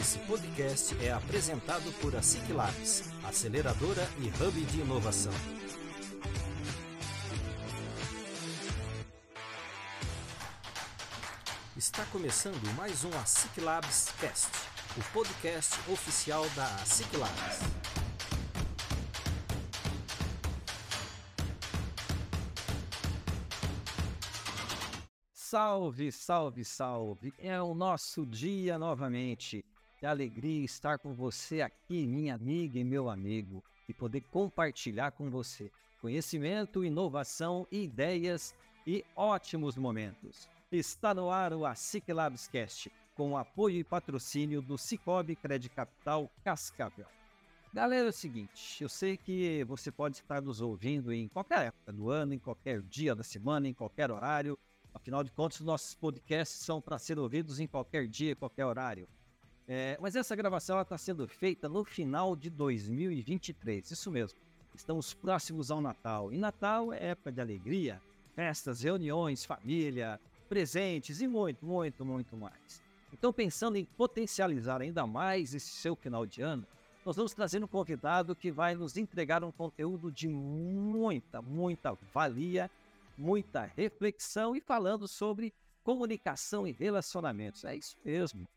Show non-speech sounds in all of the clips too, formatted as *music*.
Esse podcast é apresentado por a Ciclabs, aceleradora e hub de inovação. Está começando mais um ASIC Labs Cast, o podcast oficial da ASIC Labs. Salve, salve, salve! É o nosso dia novamente. É alegria estar com você aqui, minha amiga e meu amigo, e poder compartilhar com você conhecimento, inovação, ideias e ótimos momentos. Está no ar o ASIC Labscast, com apoio e patrocínio do Cicobi Crédito Capital Cascavel. Galera, é o seguinte, eu sei que você pode estar nos ouvindo em qualquer época do ano, em qualquer dia da semana, em qualquer horário. Afinal de contas, nossos podcasts são para ser ouvidos em qualquer dia, qualquer horário. É, mas essa gravação está sendo feita no final de 2023, isso mesmo. Estamos próximos ao Natal. E Natal é época de alegria, festas, reuniões, família, presentes e muito, muito, muito mais. Então, pensando em potencializar ainda mais esse seu final de ano, nós vamos trazer um convidado que vai nos entregar um conteúdo de muita, muita valia, muita reflexão e falando sobre comunicação e relacionamentos. É isso mesmo.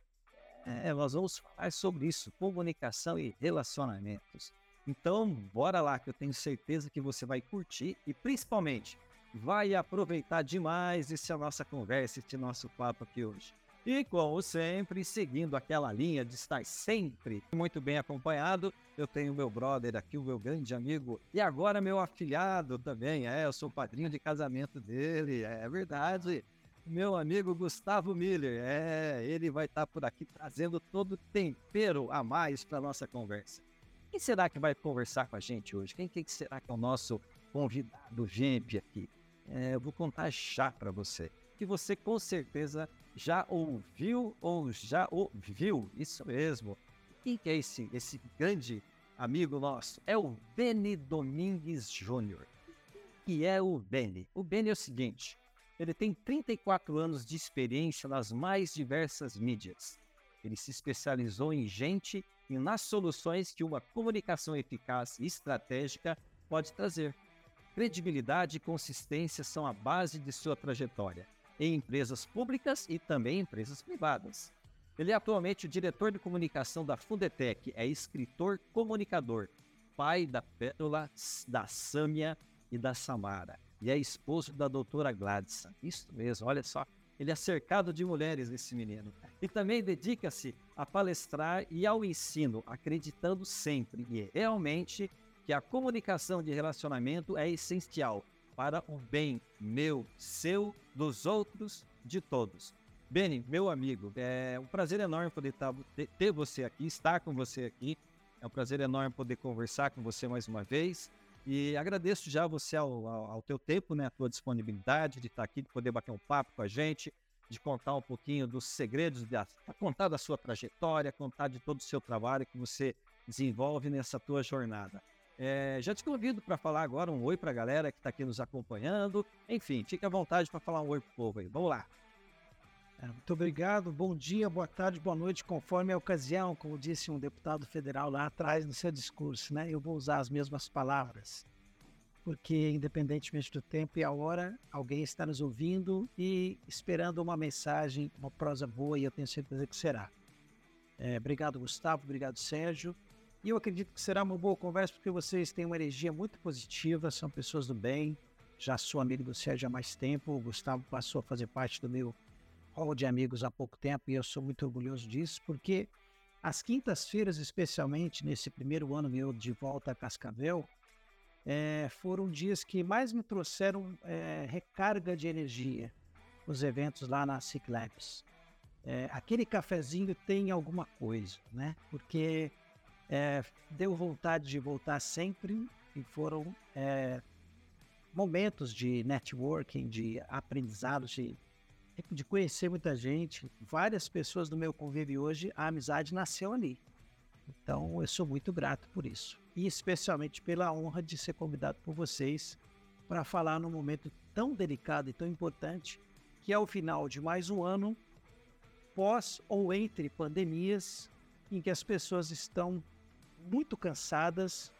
É, nós vamos falar sobre isso, comunicação e relacionamentos. Então, bora lá que eu tenho certeza que você vai curtir e principalmente vai aproveitar demais essa nossa conversa, esse nosso papo aqui hoje. E como sempre, seguindo aquela linha de estar sempre muito bem acompanhado, eu tenho meu brother aqui, o meu grande amigo, e agora meu afilhado também, é, eu sou padrinho de casamento dele, é verdade. Meu amigo Gustavo Miller, é, ele vai estar por aqui trazendo todo o tempero a mais para nossa conversa. Quem será que vai conversar com a gente hoje? Quem, quem será que é o nosso convidado gente aqui? é, eu vou contar já para você, que você com certeza já ouviu ou já ouviu, isso mesmo. Quem que é esse, esse grande amigo nosso? É o Beni Domingues Júnior. Que é o Beni? O Beni é o seguinte, ele tem 34 anos de experiência nas mais diversas mídias. Ele se especializou em gente e nas soluções que uma comunicação eficaz e estratégica pode trazer. Credibilidade e consistência são a base de sua trajetória, em empresas públicas e também empresas privadas. Ele é atualmente o diretor de comunicação da Fundetec, é escritor comunicador, pai da Pérola, da Sâmia e da Samara, e é esposo da doutora Gladys. Isso mesmo, olha só, ele é cercado de mulheres, esse menino. E também dedica-se a palestrar e ao ensino, acreditando sempre e realmente que a comunicação de relacionamento é essencial para o bem meu, seu, dos outros, de todos. Beni, meu amigo, é um prazer enorme poder tá, ter você aqui, estar com você aqui. É um prazer enorme poder conversar com você mais uma vez. E agradeço já você ao, ao, ao teu tempo, né, a tua disponibilidade de estar aqui, de poder bater um papo com a gente, de contar um pouquinho dos segredos, de, contar da sua trajetória, contar de todo o seu trabalho que você desenvolve nessa tua jornada. É, já te convido para falar agora um oi para a galera que está aqui nos acompanhando. Enfim, fique à vontade para falar um oi para o povo aí. Vamos lá. Muito obrigado. Bom dia, boa tarde, boa noite, conforme a ocasião, como disse um deputado federal lá atrás no seu discurso, né? Eu vou usar as mesmas palavras, porque independentemente do tempo e a hora, alguém está nos ouvindo e esperando uma mensagem, uma prosa boa, e eu tenho certeza que será. É, obrigado, Gustavo. Obrigado, Sérgio. E eu acredito que será uma boa conversa porque vocês têm uma energia muito positiva, são pessoas do bem. Já sou amigo do Sérgio há mais tempo, o Gustavo passou a fazer parte do meu hall de amigos há pouco tempo e eu sou muito orgulhoso disso, porque as quintas-feiras, especialmente nesse primeiro ano meu de volta a Cascavel, é, foram dias que mais me trouxeram é, recarga de energia, os eventos lá na Ciclabs. É, aquele cafezinho tem alguma coisa, né? Porque deu vontade de voltar sempre e foram momentos de networking, de aprendizado, de, de conhecer muita gente. Várias pessoas do meu convívio hoje, a amizade nasceu ali. Então eu sou muito grato por isso. E especialmente pela honra de ser convidado por vocês para falar num momento tão delicado e tão importante, que é o final de mais um ano, pós ou entre pandemias, em que as pessoas estão muito cansadas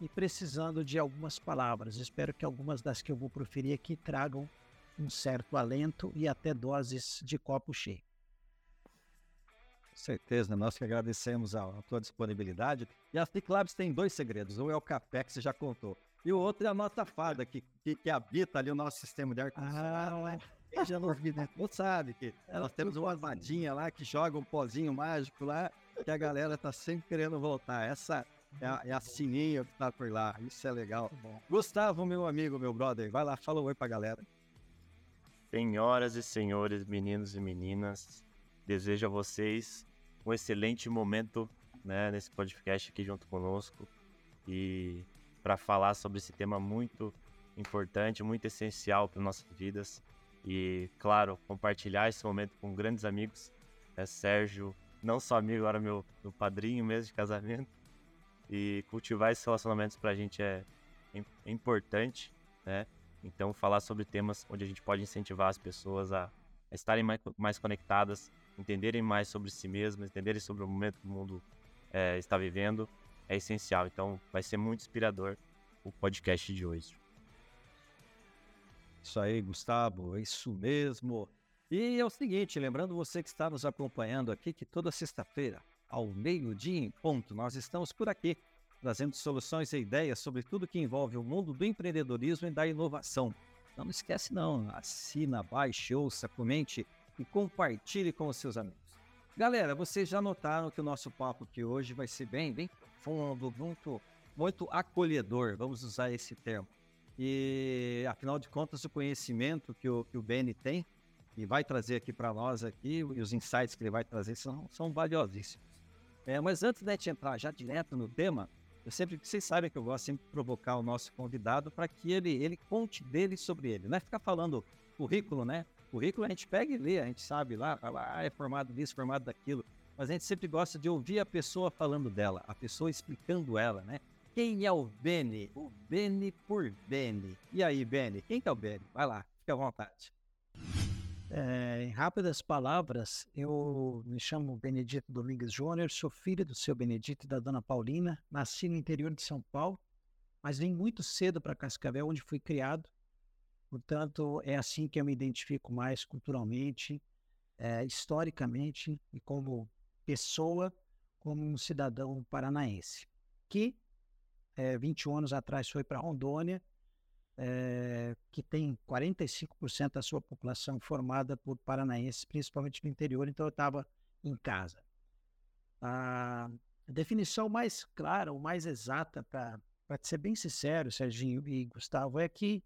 e precisando de algumas palavras. Espero que algumas das que eu vou proferir aqui tragam um certo alento e até doses de copo cheio. Com certeza, nós que agradecemos a, a tua disponibilidade. E a Ciclabs tem dois segredos. Um é o café que você já contou. E o outro é a nossa fada, que, que, que habita ali o nosso sistema de ar-condicionado. Ah, Quem já não né? Não sabe que nós temos uma vadinha lá que joga um pozinho mágico lá, que a galera tá sempre querendo voltar. Essa é a, é a sininho que tá por lá. Isso é legal. Gustavo, meu amigo, meu brother, vai lá, fala um oi pra galera. Senhoras e senhores, meninos e meninas, desejo a vocês um excelente momento né, nesse podcast aqui junto conosco e para falar sobre esse tema muito importante, muito essencial para nossas vidas e, claro, compartilhar esse momento com grandes amigos. É Sérgio, não só amigo, agora meu, meu padrinho mesmo de casamento. E cultivar esses relacionamentos para a gente é, é importante, né? Então, falar sobre temas onde a gente pode incentivar as pessoas a, estarem mais, mais, conectadas, entenderem mais sobre si mesmas, entenderem sobre o momento que o mundo é, está vivendo, é essencial. Então, vai ser muito inspirador o podcast de hoje. Isso aí, Gustavo, é isso mesmo. E é o seguinte, lembrando você que está nos acompanhando aqui, que toda sexta-feira, ao meio-dia em ponto, nós estamos por aqui trazendo soluções e ideias sobre tudo que envolve o mundo do empreendedorismo e da inovação. Não esquece não, assina, baixe, ouça, comente e compartilhe com os seus amigos. Galera, vocês já notaram que o nosso papo aqui hoje vai ser bem, bem profundo, muito, muito acolhedor, vamos usar esse termo. E afinal de contas, o conhecimento que o, que o Benny tem e vai trazer aqui para nós aqui, e os insights que ele vai trazer são, são valiosíssimos. É, mas antes de entrar já direto no tema, eu sempre, vocês sabem que eu gosto sempre de provocar o nosso convidado para que ele, ele conte dele sobre ele. Não é ficar falando currículo, né? Currículo a gente pega e lê, a gente sabe lá, ah, é formado disso, formado daquilo. Mas a gente sempre gosta de ouvir a pessoa falando dela, a pessoa explicando ela, né? Quem é o Beni? O Beni por Beni. E aí, Beni? Quem que é o Beni? Vai lá, fica à vontade. É, em rápidas palavras, eu me chamo Benedito Domingues Júnior, sou filho do seu Benedito e da dona Paulina, nasci no interior de São Paulo, mas vim muito cedo para Cascavel, onde fui criado. Portanto, é assim que eu me identifico mais culturalmente, é, historicamente e como pessoa, como um cidadão paranaense, que é, 21 anos atrás foi para Rondônia é, que tem 45% da sua população formada por paranaenses, principalmente no interior, então eu estava em casa. A definição mais clara, ou mais exata, para ser bem sincero, Serginho e Gustavo, é que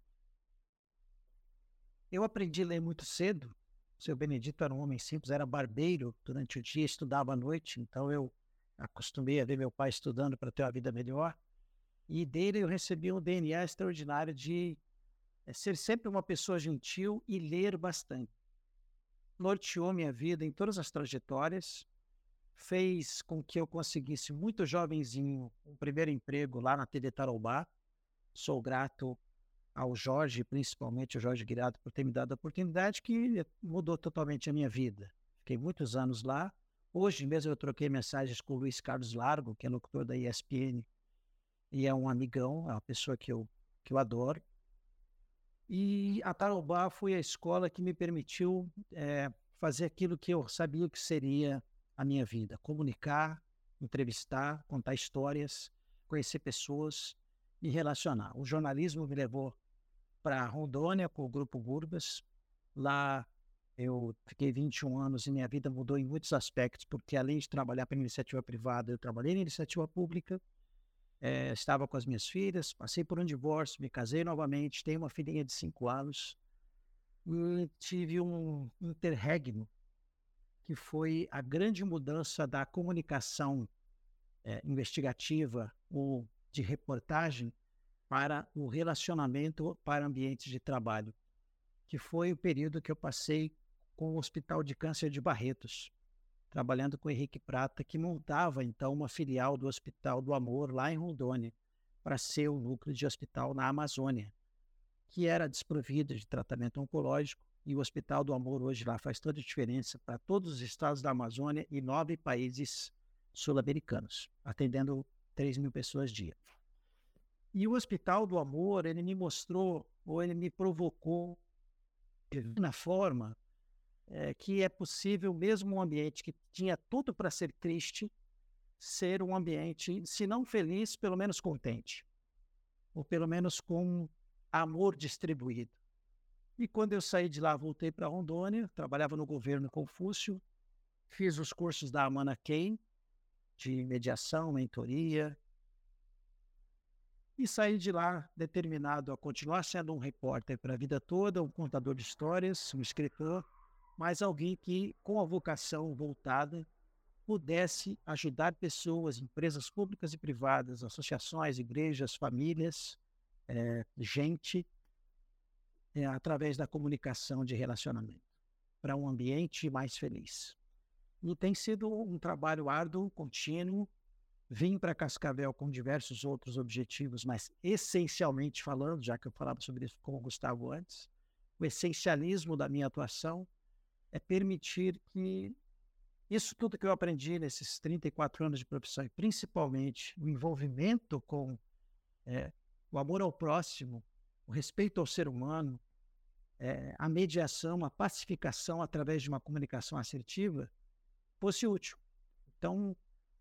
eu aprendi a ler muito cedo. O seu Benedito era um homem simples, era barbeiro durante o dia, estudava à noite, então eu acostumei a ver meu pai estudando para ter uma vida melhor. E dele eu recebi um DNA extraordinário de eh, ser sempre uma pessoa gentil e ler bastante. Norteou minha vida em todas as trajetórias, fez com que eu conseguisse, muito jovenzinho, um primeiro emprego lá na TV Tarobá. Sou grato ao Jorge, principalmente ao Jorge Guirado, por ter me dado a oportunidade que mudou totalmente a minha vida. Fiquei muitos anos lá. Hoje mesmo eu troquei mensagens com o Luiz Carlos Largo, que é locutor da ESPN e é um amigão, é uma pessoa que eu, que eu adoro. E a Tarobá foi a escola que me permitiu é, fazer aquilo que eu sabia que seria a minha vida: comunicar, entrevistar, contar histórias, conhecer pessoas e relacionar. O jornalismo me levou para Rondônia com o Grupo Gurbas. Lá eu fiquei 21 anos e minha vida mudou em muitos aspectos, porque além de trabalhar para iniciativa privada, eu trabalhei na iniciativa pública é, estava com as minhas filhas, passei por um divórcio, me casei novamente, tenho uma filhinha de 5 anos e tive um interregno que foi a grande mudança da comunicação é, investigativa ou de reportagem para o relacionamento para ambientes de trabalho, que foi o período que eu passei com o Hospital de Câncer de Barretos trabalhando com o Henrique Prata, que montava então uma filial do Hospital do Amor lá em Rondônia, para ser o núcleo de hospital na Amazônia, que era desprovido de tratamento oncológico, e o Hospital do Amor hoje lá faz toda a diferença para todos os estados da Amazônia e nove países sul-americanos, atendendo 3 mil pessoas dia. E o Hospital do Amor, ele me mostrou, ou ele me provocou, na forma é, que é possível, mesmo um ambiente que tinha tudo para ser triste, ser um ambiente, se não feliz, pelo menos contente, ou pelo menos com amor distribuído. E quando eu saí de lá, voltei para Rondônia, trabalhava no governo Confúcio, fiz os cursos da Amana Kane, de mediação, mentoria, e saí de lá determinado a continuar sendo um repórter para a vida toda, um contador de histórias, um escritor, mas alguém que, com a vocação voltada, pudesse ajudar pessoas, empresas públicas e privadas, associações, igrejas, famílias, é, gente, é, através da comunicação de relacionamento, para um ambiente mais feliz. E tem sido um trabalho árduo, contínuo. Vim para Cascavel com diversos outros objetivos, mas essencialmente falando, já que eu falava sobre isso com o Gustavo antes, o essencialismo da minha atuação é permitir que isso tudo que eu aprendi nesses 34 anos de profissão, e principalmente o envolvimento com é, o amor ao próximo, o respeito ao ser humano, é, a mediação, a pacificação através de uma comunicação assertiva, fosse útil. Então,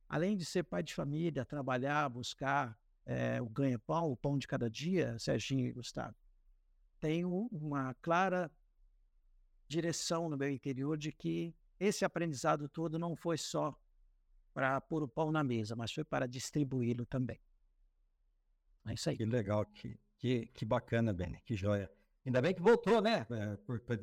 além de ser pai de família, trabalhar, buscar é, o ganha-pão, o pão de cada dia, Serginho e Gustavo, tenho uma clara direção no meu interior de que esse aprendizado todo não foi só para pôr o pão na mesa, mas foi para distribuí-lo também. É isso aí. Que legal, que, que, que bacana, Beni, que joia. Ainda bem que voltou, né? É,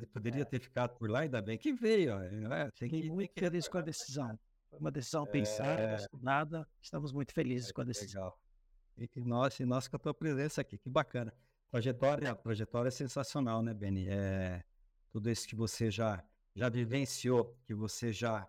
poderia é. ter ficado por lá, ainda bem que veio. É, Fiquei muito que... feliz com a decisão. Foi uma decisão pensada, é... nada. Estamos muito felizes com a decisão. Legal. E, e nós, e nós com a tua presença aqui, que bacana. Trajetória, trajetória é sensacional, né, Beni? É, tudo isso que você já, já vivenciou, que você já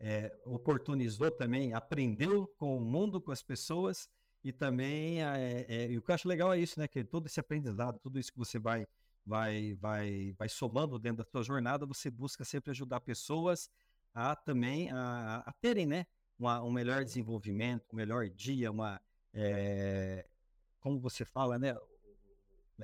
é, oportunizou também, aprendeu com o mundo, com as pessoas, e também, é, é, e o que eu acho legal é isso, né, que todo esse aprendizado, tudo isso que você vai vai, vai, vai somando dentro da sua jornada, você busca sempre ajudar pessoas a também a, a terem, né, uma, um melhor desenvolvimento, um melhor dia, uma, é, como você fala, né,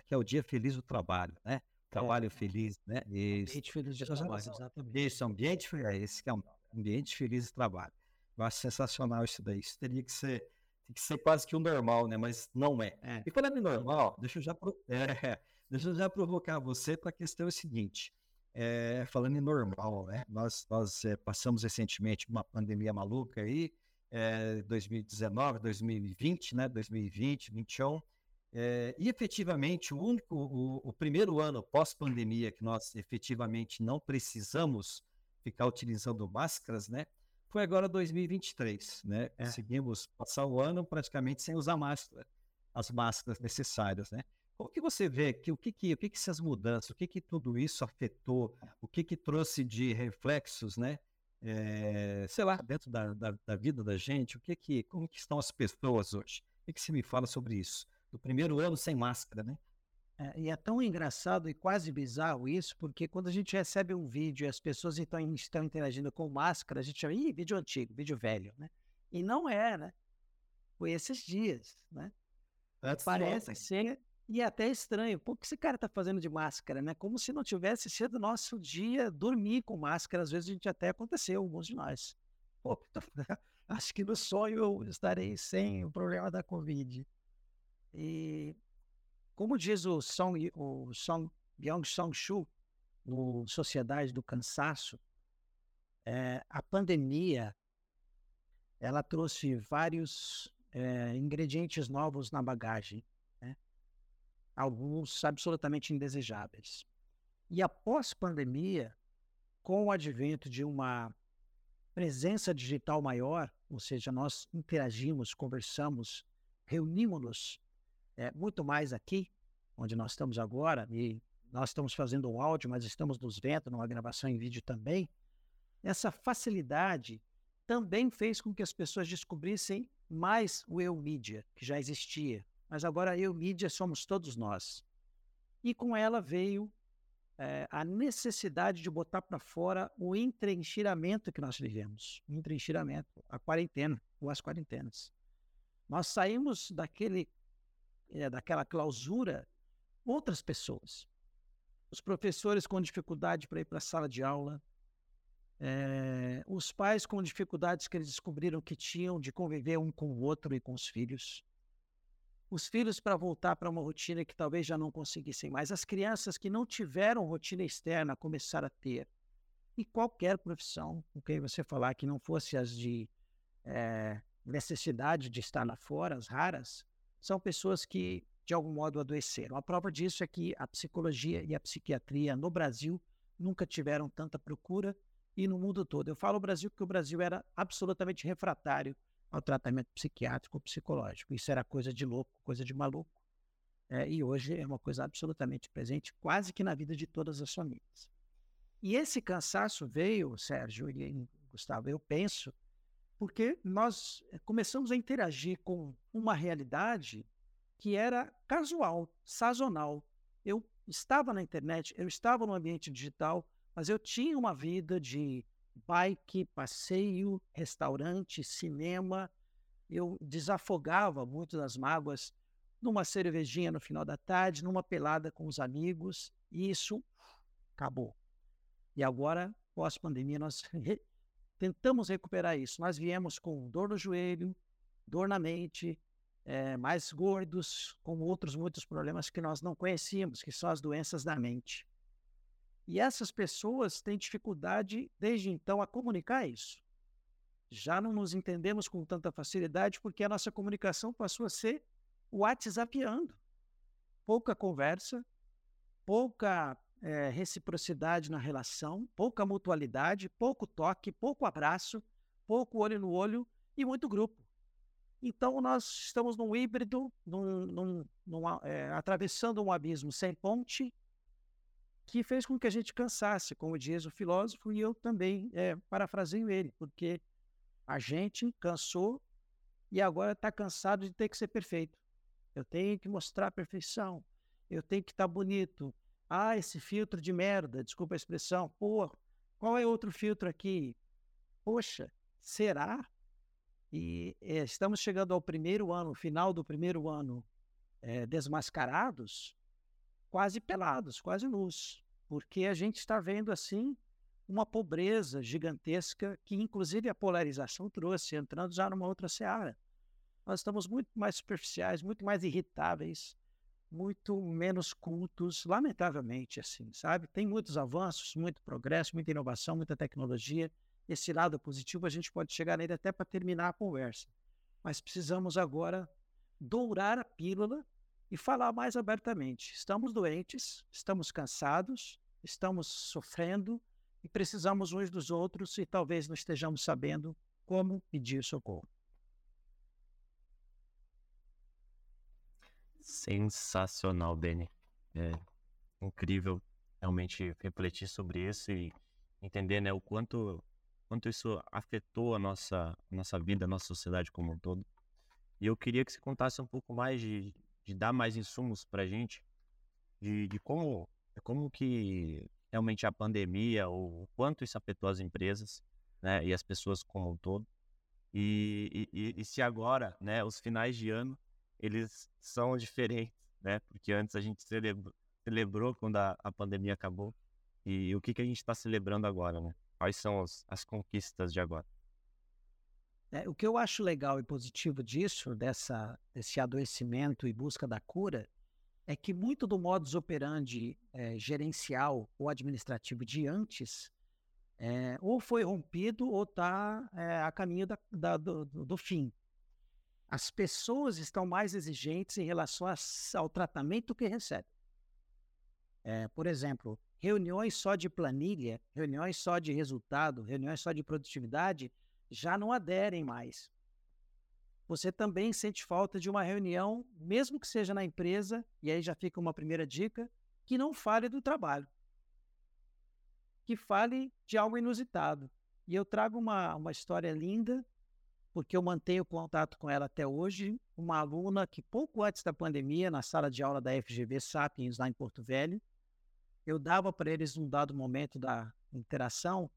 que é o dia feliz do trabalho, né, trabalho é. feliz, né, isso, ambiente feliz de trabalho, exatamente. Isso, ambiente feliz, é esse que é um ambiente feliz de trabalho. Eu acho sensacional isso daí, isso teria que ser tem que ser quase que o normal, né? Mas não é. é. E falando em normal, deixa eu já, pro... *laughs* é, Deixa eu já provocar você para a questão é seguinte. É, falando em normal, né? Nós, nós é, passamos recentemente uma pandemia maluca aí, é, 2019, 2020, né? 2020, 2021. É, e efetivamente, o único, o, o primeiro ano pós-pandemia que nós efetivamente não precisamos ficar utilizando máscaras, né? Foi agora 2023, né? É. Conseguimos passar o ano praticamente sem usar máscara, as máscaras necessárias, né? Como que você vê que o que que, o que, que essas mudanças, o que que tudo isso afetou, o que que trouxe de reflexos, né? É, sei lá, dentro da, da, da, vida da gente, o que que, como que estão as pessoas hoje? O que, que você me fala sobre isso? Do primeiro ano sem máscara, né? É, e é tão engraçado e quase bizarro isso, porque quando a gente recebe um vídeo e as pessoas então, estão interagindo com máscara, a gente chama, ih, vídeo antigo, vídeo velho, né? E não é, né? Foi esses dias, né? That's Parece ser e é até estranho, pô, o que esse cara tá fazendo de máscara, né? Como se não tivesse sido nosso dia dormir com máscara. Às vezes a gente até aconteceu, alguns de nós. Pô, *laughs* acho que no sonho eu estarei sem o problema da Covid. E como diz o Song, o Song Byung Song Shu, no Sociedade do Cansaço, é, a pandemia ela trouxe vários é, ingredientes novos na bagagem alguns absolutamente indesejáveis. E após pandemia, com o advento de uma presença digital maior, ou seja, nós interagimos, conversamos, reunimos-nos é, muito mais aqui, onde nós estamos agora, e nós estamos fazendo um áudio, mas estamos nos vendo numa gravação em vídeo também. Essa facilidade também fez com que as pessoas descobrissem mais o eu mídia, que já existia, mas agora eu, mídia, somos todos nós. E com ela veio é, a necessidade de botar para fora o entrenchiramento que nós vivemos. O entrenchiramento, a quarentena, ou as quarentenas. Nós saímos daquele, é, daquela clausura outras pessoas. Os professores com dificuldade para ir para a sala de aula, é, os pais com dificuldades que eles descobriram que tinham de conviver um com o outro e com os filhos. Os filhos para voltar para uma rotina que talvez já não conseguissem mais. As crianças que não tiveram rotina externa começaram a ter. E qualquer profissão com quem você falar que não fosse as de é, necessidade de estar lá fora, as raras, são pessoas que de algum modo adoeceram. A prova disso é que a psicologia e a psiquiatria no Brasil nunca tiveram tanta procura e no mundo todo. Eu falo Brasil porque o Brasil era absolutamente refratário ao tratamento psiquiátrico ou psicológico. Isso era coisa de louco, coisa de maluco. É, e hoje é uma coisa absolutamente presente, quase que na vida de todas as famílias. E esse cansaço veio, Sérgio e Gustavo, eu penso, porque nós eh, começamos a interagir com uma realidade que era casual, sazonal. Eu estava na internet, eu estava no ambiente digital, mas eu tinha uma vida de bike, passeio, restaurante, cinema. Eu desafogava muito das mágoas numa cervejinha no final da tarde, numa pelada com os amigos, e isso acabou. E agora, pós-pandemia, nós *laughs* tentamos recuperar isso. Nós viemos com dor no joelho, dor na mente, é, mais gordos, com outros muitos problemas que nós não conhecíamos, que são as doenças da mente. E essas pessoas têm dificuldade, desde então, a comunicar isso. Já não nos entendemos com tanta facilidade porque a nossa comunicação passou a ser WhatsAppando. Pouca conversa, pouca é, reciprocidade na relação, pouca mutualidade, pouco toque, pouco abraço, pouco olho no olho e muito grupo. Então, nós estamos num híbrido, num, num, num, é, atravessando um abismo sem ponte, que fez com que a gente cansasse, como diz o filósofo, e eu também é, parafraseio ele, porque a gente cansou e agora está cansado de ter que ser perfeito. Eu tenho que mostrar a perfeição, eu tenho que estar tá bonito. Ah, esse filtro de merda, desculpa a expressão. Pô, qual é outro filtro aqui? Poxa, será? E é, estamos chegando ao primeiro ano, final do primeiro ano, é, desmascarados, quase pelados, quase nus, porque a gente está vendo assim uma pobreza gigantesca que, inclusive, a polarização trouxe, entrando já numa outra seara. Nós estamos muito mais superficiais, muito mais irritáveis, muito menos cultos, lamentavelmente, assim, sabe? Tem muitos avanços, muito progresso, muita inovação, muita tecnologia, esse lado positivo a gente pode chegar nele até para terminar a conversa. Mas precisamos agora dourar a pílula e falar mais abertamente. Estamos doentes, estamos cansados, estamos sofrendo e precisamos uns dos outros e talvez não estejamos sabendo como pedir socorro. Sensacional, Beni. É incrível realmente refletir sobre isso e entender né, o quanto quanto isso afetou a nossa, nossa vida, a nossa sociedade como um todo. E eu queria que você contasse um pouco mais de, de dar mais insumos para a gente, de, de como, como que realmente a pandemia, ou o quanto isso afetou as empresas né, e as pessoas como um todo. E, e, e se agora, né, os finais de ano, eles são diferentes, né? Porque antes a gente celebrou, celebrou quando a, a pandemia acabou. E o que, que a gente está celebrando agora, né? Quais são as, as conquistas de agora? É, o que eu acho legal e positivo disso, dessa, desse adoecimento e busca da cura, é que muito do modus operandi é, gerencial ou administrativo de antes é, ou foi rompido ou está é, a caminho da, da, do, do, fim. As pessoas estão mais exigentes em relação ao tratamento que recebem. É, por exemplo, reuniões só de planilha, reuniões só de resultado, reuniões só de produtividade, já não aderem mais. Você também sente falta de uma reunião, mesmo que seja na empresa, e aí já fica uma primeira dica, que não fale do trabalho, que fale de algo inusitado. E eu trago uma, uma história linda, porque eu mantenho contato com ela até hoje, uma aluna que pouco antes da pandemia, na sala de aula da FGV Sapiens, lá em Porto Velho, eu dava para eles, num dado momento da interação,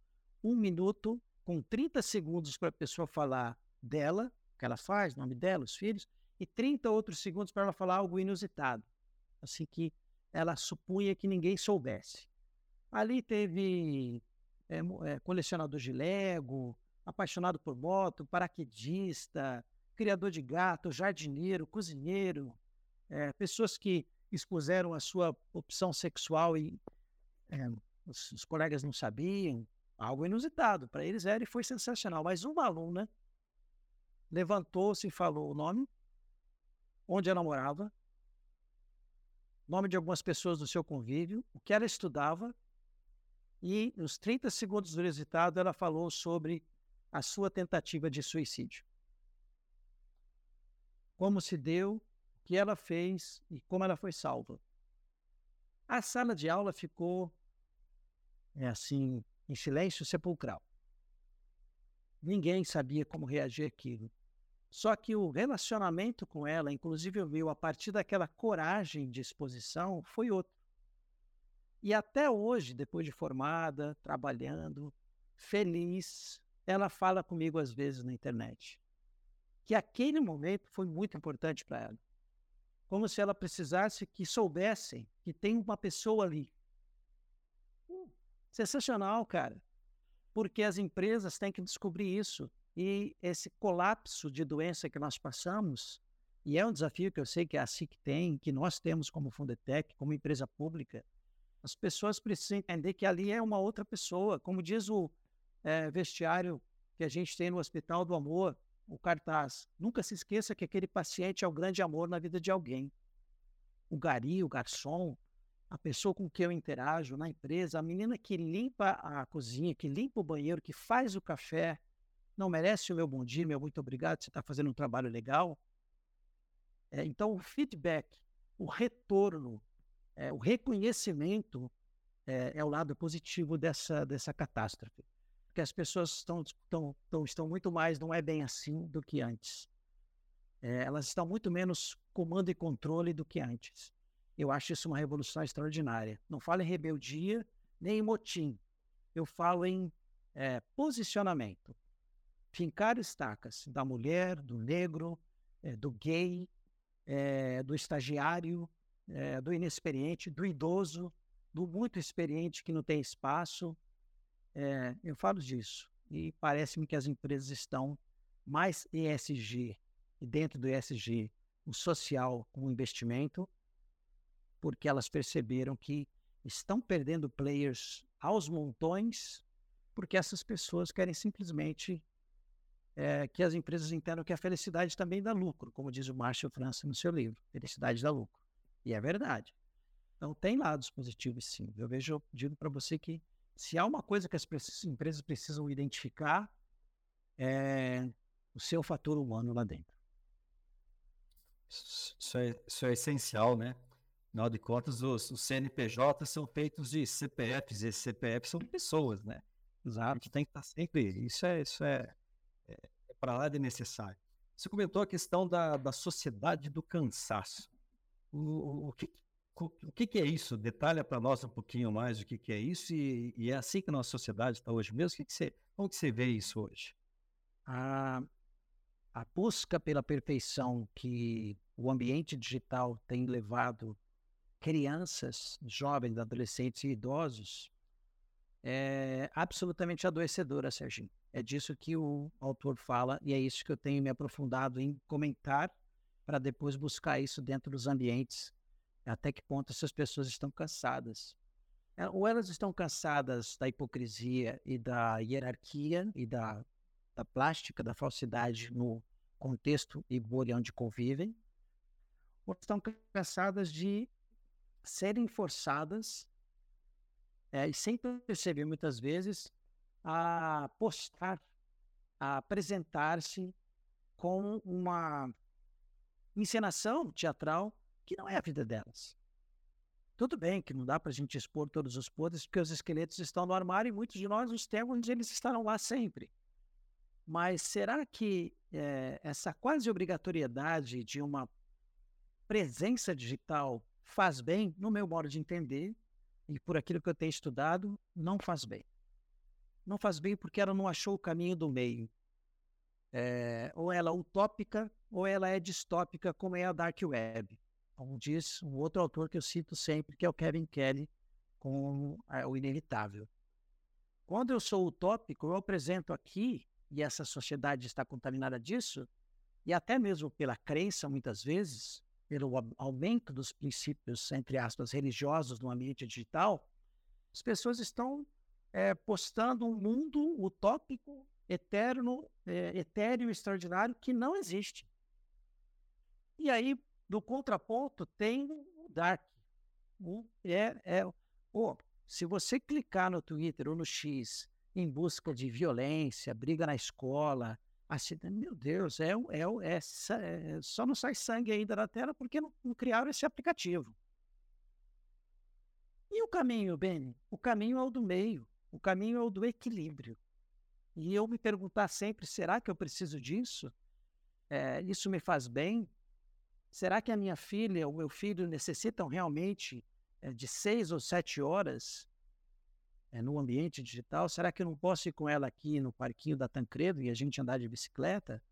um minuto com 30 segundos para a pessoa falar dela, o que ela faz, nome dela, os filhos, e 30 outros segundos para ela falar algo inusitado, assim que ela supunha que ninguém soubesse. Ali teve é, é, colecionador de Lego, apaixonado por moto, paraquedista, criador de gato, jardineiro, cozinheiro, é, pessoas que expuseram a sua opção sexual e é, os, os, colegas não sabiam, algo inusitado. Para eles era e foi sensacional. Mas uma aluna levantou-se e falou o nome, onde ela morava, nome de algumas pessoas do seu convívio, o que ela estudava, e nos 30 segundos do resultado ela falou sobre a sua tentativa de suicídio. Como se deu, o que ela fez e como ela foi salva. A sala de aula ficou é assim, em silêncio sepulcral. Ninguém sabia como reagir àquilo. Só que o relacionamento com ela, inclusive eu vi a partir daquela coragem de exposição, foi outro. E até hoje, depois de formada, trabalhando, feliz, ela fala comigo às vezes na internet. Que aquele momento foi muito importante para ela. Como se ela precisasse que soubessem que tem uma pessoa ali. Hum, sensacional, cara. Porque as empresas têm que descobrir isso. E esse colapso de doença que nós passamos, e é um desafio que eu sei que a SIC tem, que nós temos como Fundetec, como empresa pública, as pessoas precisam entender que ali é uma outra pessoa. Como diz o é, vestiário que a gente tem no Hospital do Amor, o cartaz. Nunca se esqueça que aquele paciente é o grande amor na vida de alguém. O gari, o garçom, a pessoa com quem eu interajo na empresa, a menina que limpa a cozinha, que limpa o banheiro, que faz o café, não merece o meu bom dia, meu muito obrigado, você está fazendo um trabalho legal. É, então, o feedback, o retorno, é, o reconhecimento é, é, o lado positivo dessa, dessa catástrofe. Porque as pessoas estão, estão, estão, estão muito mais, não é bem assim, do que antes. É, elas estão muito menos comando e controle do que antes. Eu acho isso uma revolução extraordinária. Não falo em rebeldia, nem em motim. Eu falo em é, posicionamento. Fincar estacas da mulher, do negro, é, do gay, é, do estagiário, é, do inexperiente, do idoso, do muito experiente que não tem espaço. É, eu falo disso. E parece-me que as empresas estão mais ESG, e dentro do ESG, o social o investimento, porque elas perceberam que estão perdendo players aos montões, porque essas pessoas querem simplesmente é, que as empresas entendam que a felicidade também dá lucro, como diz o Marshall França no seu livro, Felicidade dá lucro. E é verdade. Então, tem lados positivos, sim. Eu vejo, digo para você que se há uma coisa que as empresas precisam identificar, é o seu fator humano lá dentro. Isso é, isso é essencial, né? Afinal de contas, os, os CNPJ são feitos de CPFs, e CPFs são pessoas, né? Exato. Tem que estar sempre. Isso é, isso é, é, é para lá de necessário. Você comentou a questão da, da sociedade do cansaço. O, o, que, o que, que, é isso? Detalha para nós um pouquinho mais o que, que é isso e, e, é assim que a nossa sociedade está hoje mesmo. O que, que você, como que você vê isso hoje? A, a busca pela perfeição que o ambiente digital tem levado crianças, jovens, adolescentes e idosos é absolutamente adoecedora, Serginho. É disso que o autor fala e é isso que eu tenho me aprofundado em comentar para depois buscar isso dentro dos ambientes. Até que ponto essas pessoas estão cansadas? É, ou elas estão cansadas da hipocrisia e da hierarquia e da, da plástica, da falsidade no contexto e bolha onde convivem, ou estão cansadas de serem forçadas, é, e sem perceber muitas vezes, a postar, a apresentar-se com uma encenação teatral que não é a vida delas. Tudo bem que não dá para a gente expor todos os podres, porque os esqueletos estão no armário e muitos de nós os temos, eles estarão lá sempre. Mas será que é, essa quase obrigatoriedade de uma presença digital faz bem, no meu modo de entender, e por aquilo que eu tenho estudado, não faz bem. Não faz bem porque ela não achou o caminho do meio. É, ou ela é utópica ou ela é distópica, como é a Dark Web. Como diz um outro autor que eu cito sempre, que é o Kevin Kelly, com o Inevitável. Quando eu sou utópico, eu apresento aqui, e essa sociedade está contaminada disso, e até mesmo pela crença, muitas vezes, pelo aumento dos princípios, entre aspas, religiosos no ambiente digital, as pessoas estão é, postando um mundo utópico, eterno, é, etéreo, extraordinário, que não existe. E aí, do contraponto, tem o Dark. É, é, oh, se você clicar no Twitter ou no X em busca de violência, briga na escola, acidente, meu Deus, é, é, é, é, só não sai sangue ainda da tela porque não, não criaram esse aplicativo. E o caminho, Benny? O caminho é o do meio, o caminho é o do equilíbrio. E eu me perguntar sempre: será que eu preciso disso? É, isso me faz bem? Será que a minha filha, o meu filho necessitam realmente é, de seis ou sete horas é, no ambiente digital? Será que eu não posso ir com ela aqui no parquinho da Tancredo e a gente andar de bicicleta?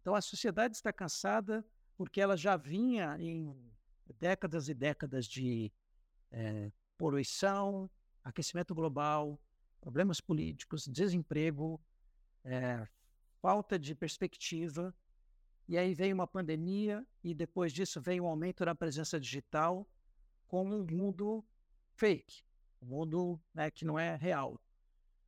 Então a sociedade está cansada porque ela já vinha em décadas e décadas de é, poluição, aquecimento global, problemas políticos, desemprego, é, falta de perspectiva e aí veio uma pandemia e depois disso veio um aumento da presença digital com um mundo fake, um mundo né, que não é real.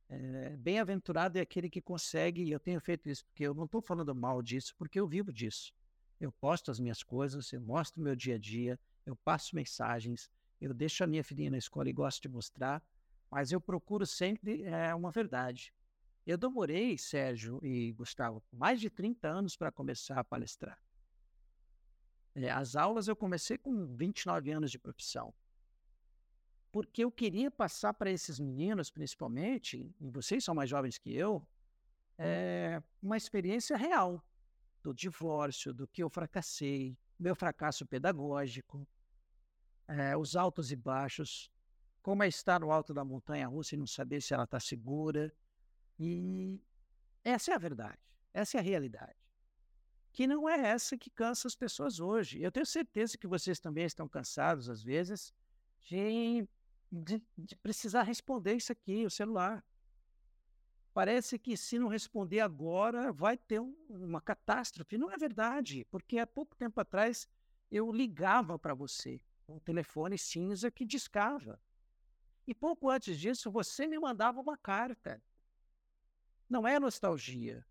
É, Bem-aventurado é aquele que consegue, e eu tenho feito isso, porque eu não estou falando mal disso, porque eu vivo disso. Eu posto as minhas coisas, eu mostro meu dia a dia, eu passo mensagens, eu deixo a minha filhinha na escola e gosto de mostrar, mas eu procuro sempre é, uma verdade. Eu demorei, Sérgio e Gustavo, mais de 30 anos para começar a palestrar. É, as aulas eu comecei com 29 anos de profissão. Porque eu queria passar para esses meninos, principalmente, e vocês são mais jovens que eu, é, uma experiência real do divórcio, do que eu fracassei, meu fracasso pedagógico, é, os altos e baixos, como é estar no alto da montanha russa e não saber se ela está segura, e essa é a verdade, essa é a realidade. Que não é essa que cansa as pessoas hoje. Eu tenho certeza que vocês também estão cansados, às vezes, de, de, de precisar responder isso aqui, o celular. Parece que se não responder agora, vai ter um, uma catástrofe. Não é verdade, porque há pouco tempo atrás eu ligava para você um telefone cinza que discava. E pouco antes disso, você me mandava uma carta. Não é nostalgia.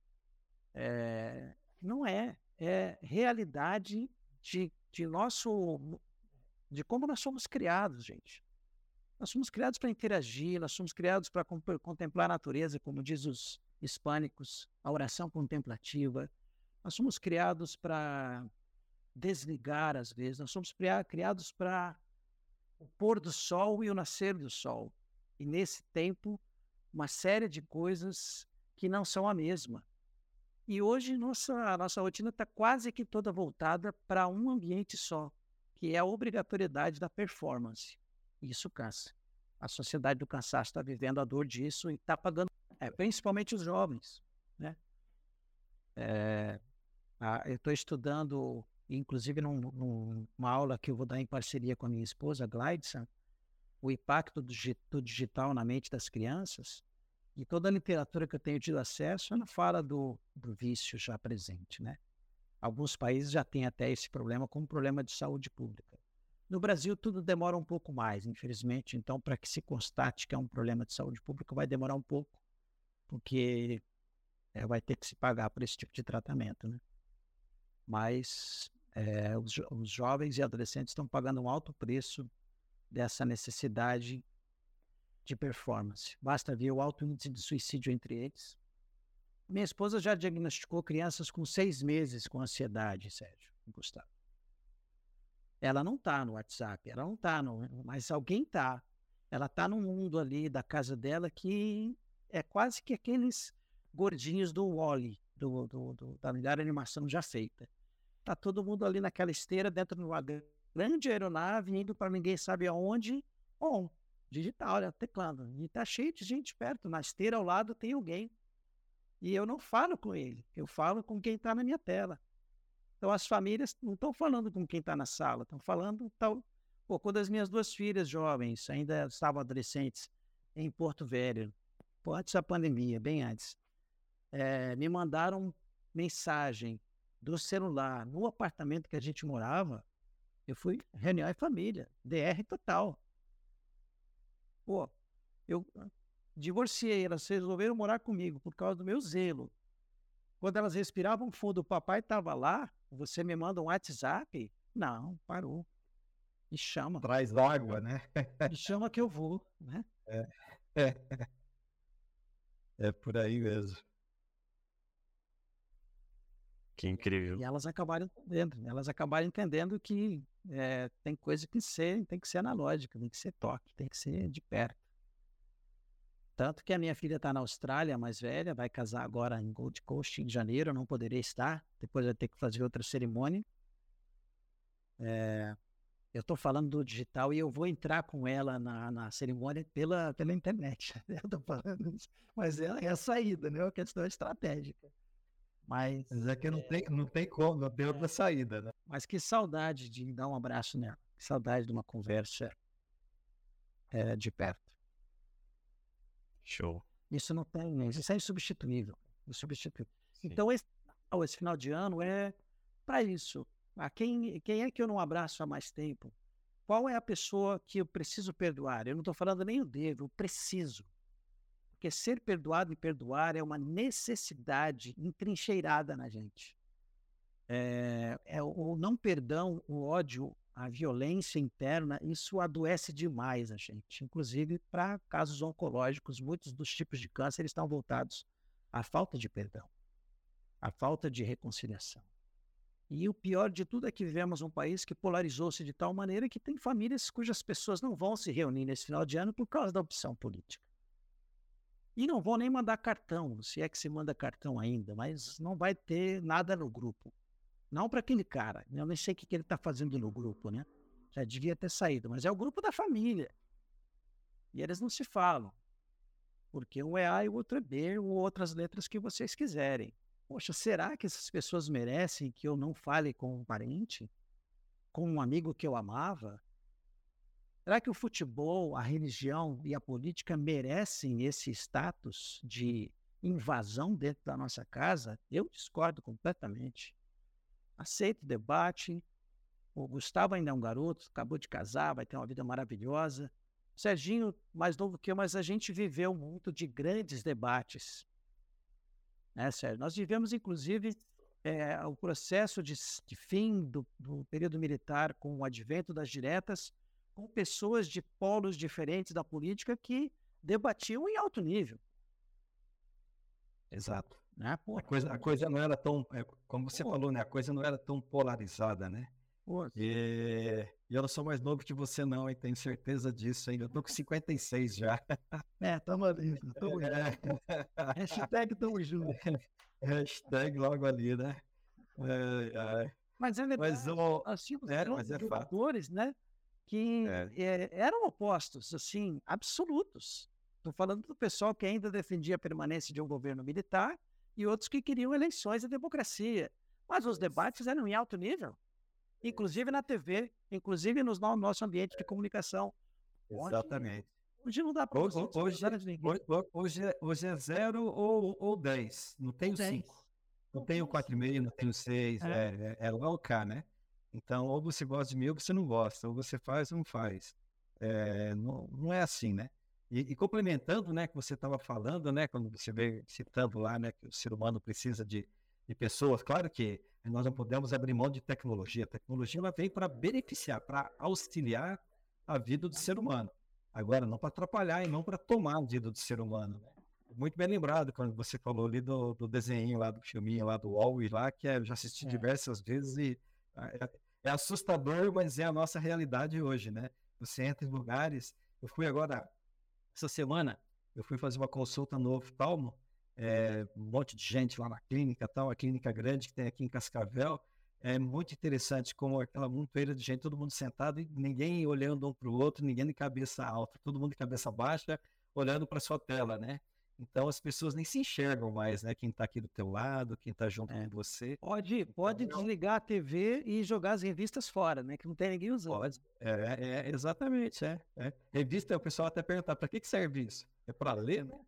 É, não é. É realidade de, de nosso. de como nós somos criados, gente. Nós somos criados para interagir, nós somos criados para contemplar a natureza, como diz os hispânicos, a oração contemplativa. Nós somos criados para desligar, às vezes. Nós somos criados para o pôr do sol e o nascer do sol. E nesse tempo, uma série de coisas que não são a mesma. E hoje nossa, a nossa rotina está quase que toda voltada para um ambiente só, que é a obrigatoriedade da performance. Isso cansa. A sociedade do cansaço está vivendo a dor disso e está pagando, é, principalmente os jovens. Né? É, eu estou estudando, inclusive num, numa aula que eu vou dar em parceria com a minha esposa, Glideson, o impacto do, do digital na mente das crianças. E toda a literatura que eu tenho tido acesso, ela fala do, do vício já presente, né? Alguns países já têm até esse problema como problema de saúde pública. No Brasil, tudo demora um pouco mais, infelizmente. Então, para que se constate que é um problema de saúde pública, vai demorar um pouco, porque é, vai ter que se pagar por esse tipo de tratamento, né? Mas é, os, os jovens e adolescentes estão pagando um alto preço dessa necessidade de performance. Basta ver o alto índice de suicídio entre eles. Minha esposa já diagnosticou crianças com seis meses com ansiedade, Sérgio, Gustavo. Ela não está no WhatsApp, ela não está. Mas alguém está. Ela está no mundo ali da casa dela que é quase que aqueles gordinhos do Wally, do, do, do, da melhor animação já feita. Tá todo mundo ali naquela esteira dentro de uma grande aeronave, indo para ninguém sabe aonde. Bom, digital, né, teclando. E tá cheio de gente perto, na esteira ao lado tem alguém. E eu não falo com ele, eu falo com quem está na minha tela. Então as famílias não estão falando com quem está na sala, estão falando tal. Pô, quando as minhas duas filhas jovens ainda estavam adolescentes em Porto Velho, antes da pandemia, bem antes, é, me mandaram mensagem do celular no apartamento que a gente morava. Eu fui reunião em família, DR total. Pô, eu divorciei, elas resolveram morar comigo por causa do meu zelo. Quando elas respiravam fundo, o papai estava lá, você me manda um WhatsApp? Não, parou. Me chama. Traz água, né? *laughs* Me chama que eu vou, né? É, é, *laughs* é por aí mesmo. Que incrível. E elas acabaram entendendo, elas acabaram entendendo que é, tem coisa que ser, tem que ser analógica, tem que ser toque, tem que ser de perto. Tanto que a minha filha está na Austrália, mais velha, vai casar agora em Gold Coast em janeiro, não poderia estar, depois vai ter que fazer outra cerimônia. É, eu estou falando do digital e eu vou entrar com ela na, na cerimônia pela, pela internet. *laughs* Eu tô falando isso. Mas é, é a saída, né? É uma questão estratégica. Mas, Mas é que não, tem, não tem como, não tem outra saída, né? mas que saudade de dar um abraço nela. Que saudade de uma conversa é, de perto. Show. Isso não tem, isso é insubstituível. insubstituível. Então, esse, esse final de ano é para isso. A quem, quem é que eu não abraço há mais tempo? Qual é a pessoa que eu preciso perdoar? Eu não estou falando nem o devo, eu preciso. Porque ser perdoado e perdoar é uma necessidade entrincheirada na gente. É, é o não perdão, o ódio, a violência interna, isso adoece demais a gente. Inclusive, para casos oncológicos, muitos dos tipos de câncer estão voltados à falta de perdão, à falta de reconciliação. E o pior de tudo é que vivemos um país que polarizou-se de tal maneira que tem famílias cujas pessoas não vão se reunir nesse final de ano por causa da opção política. E não vão nem mandar cartão, se é que se manda cartão ainda, mas não vai ter nada no grupo. Não para aquele cara. Eu nem sei o que ele está fazendo no grupo, né? Já devia ter saído, mas é o grupo da família. E eles não se falam. Porque um é A e o outro é B, ou outras letras que vocês quiserem. Poxa, será que essas pessoas merecem que eu não fale com um parente? Com um amigo que eu amava? Será que o futebol, a religião e a política merecem esse status de invasão dentro da nossa casa? Eu discordo completamente. Aceito o debate. O Gustavo ainda é um garoto, acabou de casar, vai ter uma vida maravilhosa. O Serginho, mais novo que eu, mas a gente viveu muito de grandes debates. Né, Sérgio? Nós vivemos, inclusive, é, o processo de, de fim do, do período militar com o advento das diretas com pessoas de polos diferentes da política que debatiam em alto nível. Exato. Né? Pô, A coisa, a coisa não era tão, é, como você Pô. falou, né? A coisa não era tão polarizada, né? pô, E, e eu não sou mais novo que você não, hein? Tenho certeza disso ainda. Eu tô com 56 já. *laughs* é, tamo ali. Tamo, *laughs* É, hashtag tamo junto. *laughs* hashtag logo ali, né? É, é. Mas é verdade. Mas o, tínhamos é, mas é fato. né? Que É. eh, eram opostos, assim, absolutos. Estou falando do pessoal que ainda defendia a permanência de um governo militar e outros que queriam eleições e democracia. Mas os debates eram em alto nível, inclusive na TV, inclusive no no nosso ambiente de comunicação. Hoje- exatamente. Hoje não dá para Hoje, hoje, hoje, hoje é, é zero ou, ou 10. Não tenho Dez. 5. Não tenho 4,5, não tenho 6. É. É, é, é cá, né? Então, ou você gosta de mim ou você não gosta. Ou você faz ou não faz. É, não, não é assim, né? E, e complementando, né, que você estava falando, né, quando você veio citando lá, né, que o ser humano precisa de, de pessoas. Claro que nós não podemos abrir mão de tecnologia. A tecnologia ela vem para beneficiar, para auxiliar a vida do ser humano. Agora, não para atrapalhar e não para tomar a vida do ser humano. né? Muito bem lembrado quando você falou ali do, do desenho lá, do filminho lá do Wall-E lá, que é- eu já assisti É. diversas vezes e ah, é, assustador, mas é a nossa realidade hoje, né? Você entra em lugares. Eu fui agora, essa semana, eu fui fazer uma consulta no oftalmo, é, um monte de gente lá na clínica, tal, a clínica grande que tem aqui em Cascavel. é muito interessante como aquela montoeira de gente, todo mundo sentado e ninguém olhando um para o outro, ninguém de cabeça alta, todo mundo de cabeça baixa, olhando para sua tela, né? Então as pessoas nem se enxergam mais, né? Quem está aqui do teu lado, quem está junto É. com você. Pode, pode Então, desligar a TV e jogar as revistas fora, né? Que não tem ninguém usando. Pode. É, é, exatamente, é, é. Revista, o pessoal até perguntar, para que, que serve isso? É para ler, né?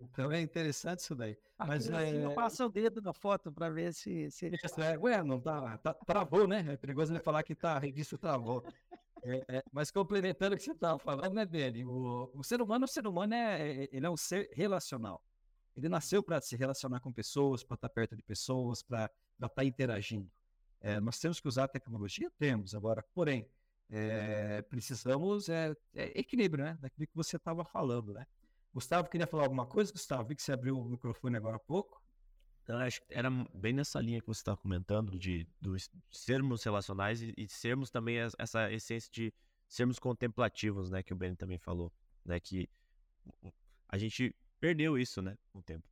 Então é interessante isso daí. *laughs* Mas Mas é, passa o dedo na foto para ver se, se Isso, é, ué, não tá, tá- travou, né? É perigoso ele falar que tá, a revista travou. É, é, mas complementando o que você estava falando, né, Beni? O, o ser humano, o ser humano é, é- ele é um ser relacional. Ele nasceu para se relacionar com pessoas, para estar perto de pessoas, para estar interagindo. É, nós temos que usar a tecnologia? Temos. Agora, porém, é, precisamos é, é equilíbrio, né? Daquilo que você estava falando, né? Gustavo, queria falar alguma coisa? Gustavo, vi que você abriu o microfone agora há pouco. Então, acho que era bem nessa linha que você estava comentando, de, do es- sermos relacionais e, e sermos também es- essa essência de sermos contemplativos, né? Que o Ben também falou, né? Que a gente perdeu isso, né? Com o tempo.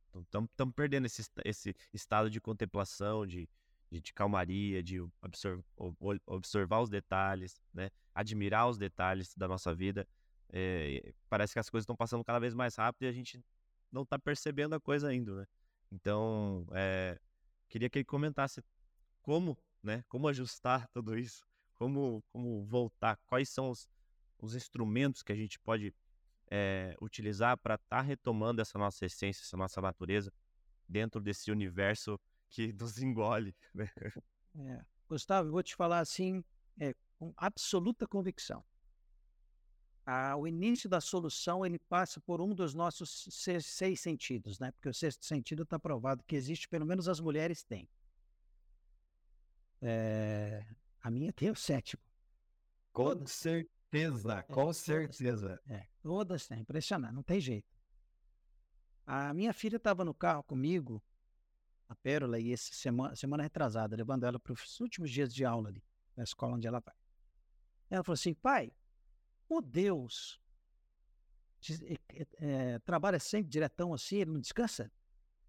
Estamos perdendo esse, esse estado de contemplação, de, de, de calmaria, de absor- o- o- observar os detalhes, né? Admirar os detalhes da nossa vida. É, parece que as coisas estão passando cada vez mais rápido e a gente não está percebendo a coisa ainda, né? Então, é, queria que ele comentasse como, né, como ajustar *laughs* tudo isso, como, como voltar, quais são os, os instrumentos que a gente pode é, utilizar para estar retomando essa nossa essência, essa nossa natureza dentro desse universo que *laughs* nos engole, né? É. Gustavo, eu vou te falar assim, é, com absoluta convicção. Ah, o início da solução ele passa por um dos nossos se- seis sentidos, né? Porque o sexto sentido está provado que existe, pelo menos as mulheres têm. É, a minha tem o sétimo. Com Todas. certeza, com todas. certeza. É, todas têm, impressionante, não tem jeito. A minha filha estava no carro comigo, a Pérola, e essa semana, semana retrasada, levando ela para os últimos dias de aula ali, na escola onde ela vai. Ela falou assim, pai, o Deus é, trabalha sempre diretão assim, ele não descansa?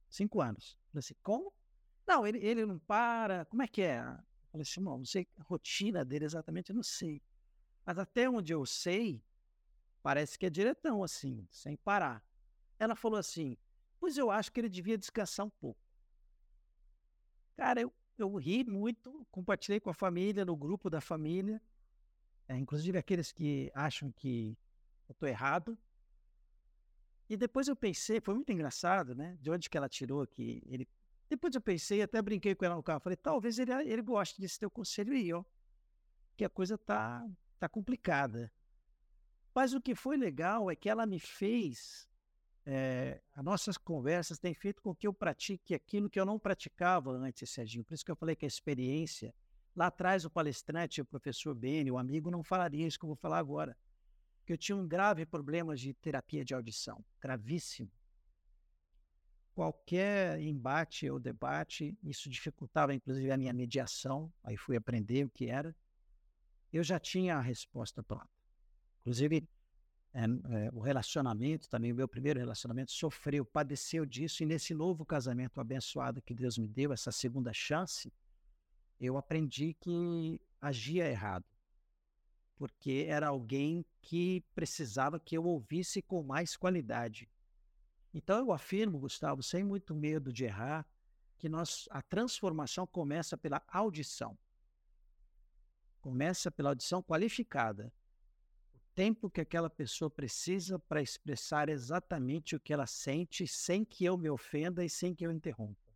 Cinco anos. Eu falei assim, como? Não, ele, ele não para, como é que é? Eu falei assim, não, não sei a rotina dele exatamente, eu não sei. Mas até onde eu sei, parece que é diretão assim, sem parar. Ela falou assim, pois eu acho que ele devia descansar um pouco. Cara, eu, eu ri muito, compartilhei com a família, no grupo da família, é, inclusive aqueles que acham que eu estou errado. E depois eu pensei, foi muito engraçado, né? De onde que ela tirou que ele. Depois eu pensei, até brinquei com ela no carro. Falei, talvez ele, ele goste desse teu conselho aí, ó. Que a coisa tá, tá complicada. Mas o que foi legal é que ela me fez. eh, as nossas conversas têm feito com que eu pratique aquilo que eu não praticava antes, Serginho. Por isso que eu falei que a experiência. Lá atrás, o palestrante, o professor Beni, o amigo, não falaria isso que eu vou falar agora. Que eu tinha um grave problema de terapia de audição, gravíssimo. Qualquer embate ou debate, isso dificultava inclusive a minha mediação, aí fui aprender o que era. Eu já tinha a resposta pronta. Inclusive, é, é, o relacionamento, também o meu primeiro relacionamento, sofreu, padeceu disso, e nesse novo casamento abençoado que Deus me deu, essa segunda chance, eu aprendi que agia errado, porque era alguém que precisava que eu ouvisse com mais qualidade. Então eu afirmo, Gustavo, sem muito medo de errar, que nós, a transformação começa pela audição. Começa pela audição qualificada. O tempo que aquela pessoa precisa para expressar exatamente o que ela sente, sem que eu me ofenda e sem que eu interrompa.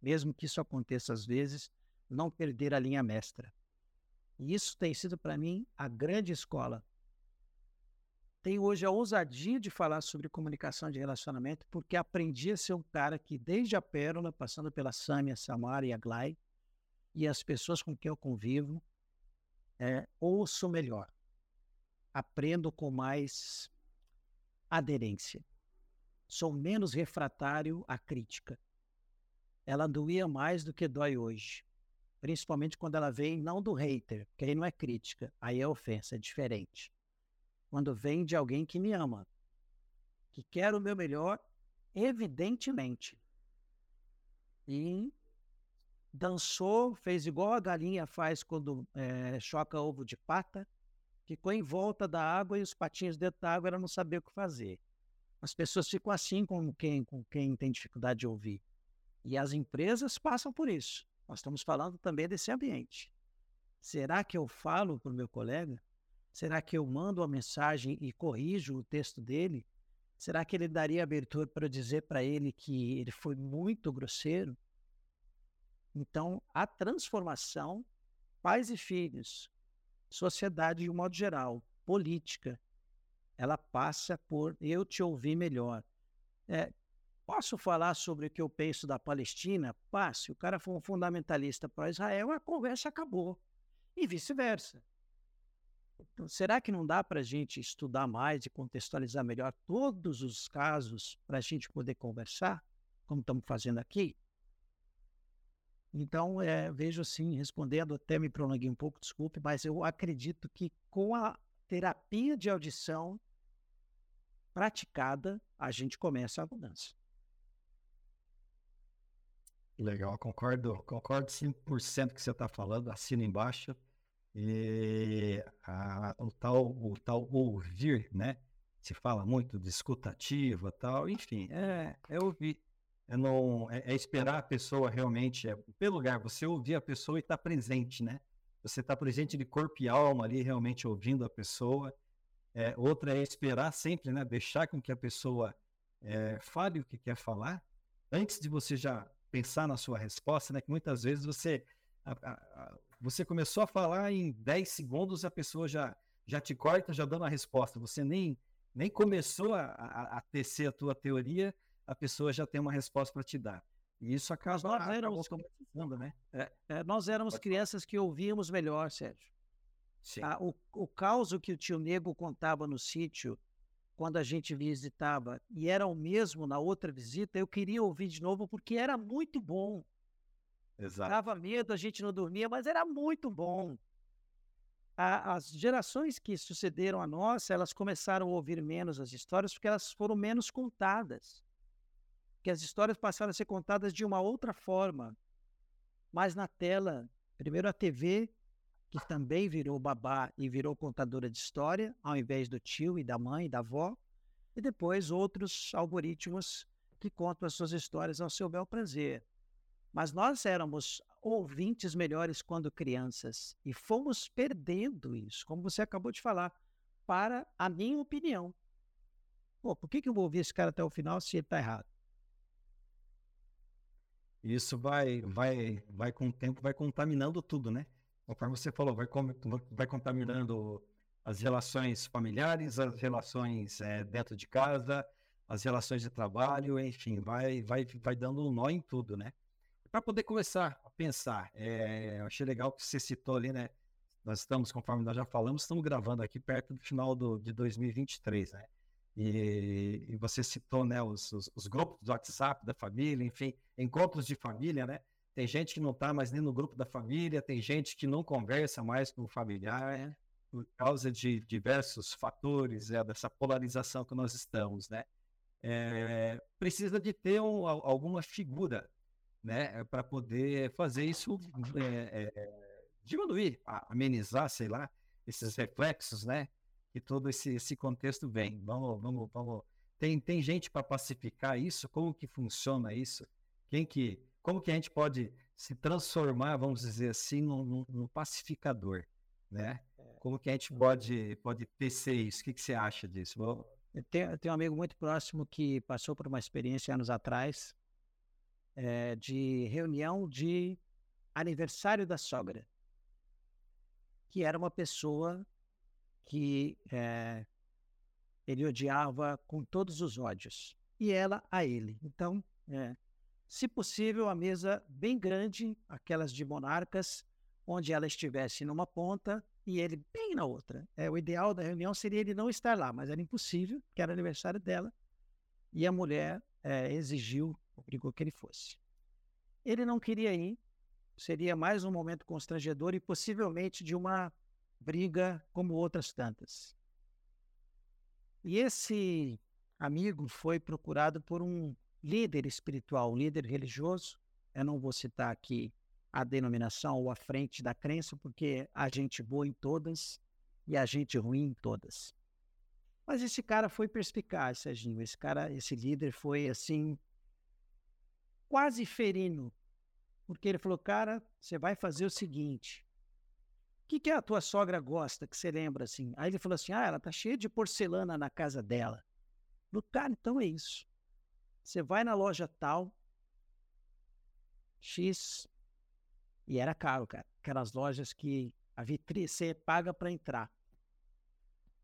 Mesmo que isso aconteça às vezes, não perder a linha mestra. E isso tem sido para mim a grande escola. Tenho hoje a ousadia de falar sobre comunicação de relacionamento, porque aprendi a ser um cara que, desde a Pérola, passando pela Sâmia, Samara e a e as pessoas com quem eu convivo, é, ouço melhor. Aprendo com mais aderência. Sou menos refratário à crítica. Ela doía mais do que dói hoje principalmente quando ela vem não do hater, que aí não é crítica, aí é ofensa, é diferente. Quando vem de alguém que me ama, que quer o meu melhor, evidentemente. E dançou, fez igual a galinha faz quando é, choca ovo de pata, ficou em volta da água e os patinhos dentro da água ela não sabia o que fazer. As pessoas ficam assim com quem, com quem tem dificuldade de ouvir. E as empresas passam por isso. Nós estamos falando também desse ambiente. Será que eu falo para o meu colega? Será que eu mando uma mensagem e corrijo o texto dele? Será que ele daria abertura para dizer para ele que ele foi muito grosseiro? Então, a transformação, pais e filhos, sociedade de um modo geral, política, ela passa por eu te ouvir melhor. É, posso falar sobre o que eu penso da Palestina? Passe. O cara foi um fundamentalista para Israel, a conversa acabou. E vice-versa. Então, será que não dá para a gente estudar mais e contextualizar melhor todos os casos para a gente poder conversar, como estamos fazendo aqui? Então, é, vejo assim, respondendo, até me prolonguei um pouco, desculpe, mas eu acredito que com a terapia de audição praticada, a gente começa a mudança. Legal, concordo, concordo 100% que você está falando, assino embaixo. E a, o, tal, o tal ouvir, né? Se fala muito de escutativa tal, enfim, é, é ouvir. É, não, é, é esperar a pessoa realmente, é, pelo lugar, você ouvir a pessoa e estar tá presente, né? Você está presente de corpo e alma ali, realmente ouvindo a pessoa. É, outra é esperar sempre, né? Deixar com que a pessoa é, fale o que quer falar, antes de você já pensar na sua resposta, né? Que muitas vezes você a, a, você começou a falar em 10 segundos, a pessoa já, já te corta, já dando a resposta. Você nem, nem começou a, a, a tecer a tua teoria, a pessoa já tem uma resposta para te dar. E isso acaba, nós éramos, né? *laughs* É, é, nós éramos Pode crianças falar. que ouvíamos melhor, Sérgio. Ah, o, o caos que o tio Nego contava no sítio, quando a gente visitava, e era o mesmo na outra visita, eu queria ouvir de novo porque era muito bom. Exato. Dava medo, a gente não dormia, mas era muito bom. A, as gerações que sucederam a nossa, elas começaram a ouvir menos as histórias porque elas foram menos contadas. Que as histórias passaram a ser contadas de uma outra forma. Mas na tela, primeiro a TV, que também virou babá e virou contadora de história, ao invés do tio e da mãe e da avó, e depois outros algoritmos que contam as suas histórias ao seu bel prazer. Mas nós éramos ouvintes melhores quando crianças e fomos perdendo isso, como você acabou de falar, para a minha opinião. Pô, por que, que eu vou ouvir esse cara até o final se ele está errado? Isso vai, vai, vai com o tempo, vai contaminando tudo, né? Conforme você falou, vai, vai contaminando as relações familiares, as relações é, dentro de casa, as relações de trabalho, enfim, vai, vai, vai dando um nó em tudo, né? para poder começar a pensar. É, eu achei legal que você citou ali, né? Nós estamos, conforme nós já falamos, estamos gravando aqui perto do final do, de 2023, né? E, e você citou, né, os, os, os, grupos do WhatsApp da família, enfim, encontros de família, né? Tem gente que não está mais nem no grupo da família, tem gente que não conversa mais com o familiar, né? por causa de diversos fatores, é, dessa polarização que nós estamos, né? É, precisa de ter um, alguma figura né, para poder fazer isso é, é, diminuir, amenizar, sei lá, esses reflexos, né, que todo esse, esse contexto vem. Vamos, vamos, vamos. Tem, tem gente para pacificar isso? Como que funciona isso? Quem que, como que a gente pode se transformar, vamos dizer assim, num, num pacificador, né? É. Como que a gente pode, pode tecer isso? O que, que você acha disso? Eu tenho, eu tenho um amigo muito próximo que passou por uma experiência anos atrás, é, de reunião de aniversário da sogra, que era uma pessoa que é, ele odiava com todos os ódios, e ela a ele. Então, é, se possível, a mesa bem grande, aquelas de monarcas, onde ela estivesse numa ponta e ele bem na outra. É, o ideal da reunião seria ele não estar lá, mas era impossível, que era aniversário dela, e a mulher é, exigiu obrigou que ele fosse. Ele não queria ir, seria mais um momento constrangedor e possivelmente de uma briga como outras tantas. E esse amigo foi procurado por um líder espiritual, líder religioso. Eu não vou citar aqui a denominação ou a frente da crença, porque a gente boa em todas e a gente ruim em todas. Mas esse cara foi perspicaz, Serginho. Esse cara, esse líder foi assim, quase ferino. Porque ele falou, cara, você vai fazer o seguinte. O que, que a tua sogra gosta, que você lembra assim? Aí ele falou assim, ah, ela tá cheia de porcelana na casa dela. No cara, então é isso. Você vai na loja tal, X, e era caro, cara. Aquelas lojas que a vitrine você paga para entrar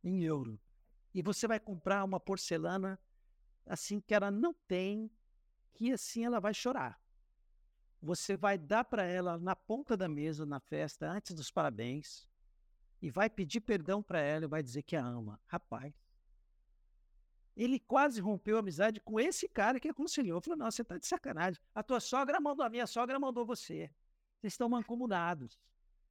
em euro. E você vai comprar uma porcelana assim que ela não tem, que assim ela vai chorar. Você vai dar para ela na ponta da mesa na festa antes dos parabéns e vai pedir perdão para ela e vai dizer que a ama. Rapaz, ele quase rompeu a amizade com esse cara que aconselhou. Falou: Não, você tá de sacanagem. A tua sogra mandou, a minha sogra mandou você. Vocês estão mancomunados.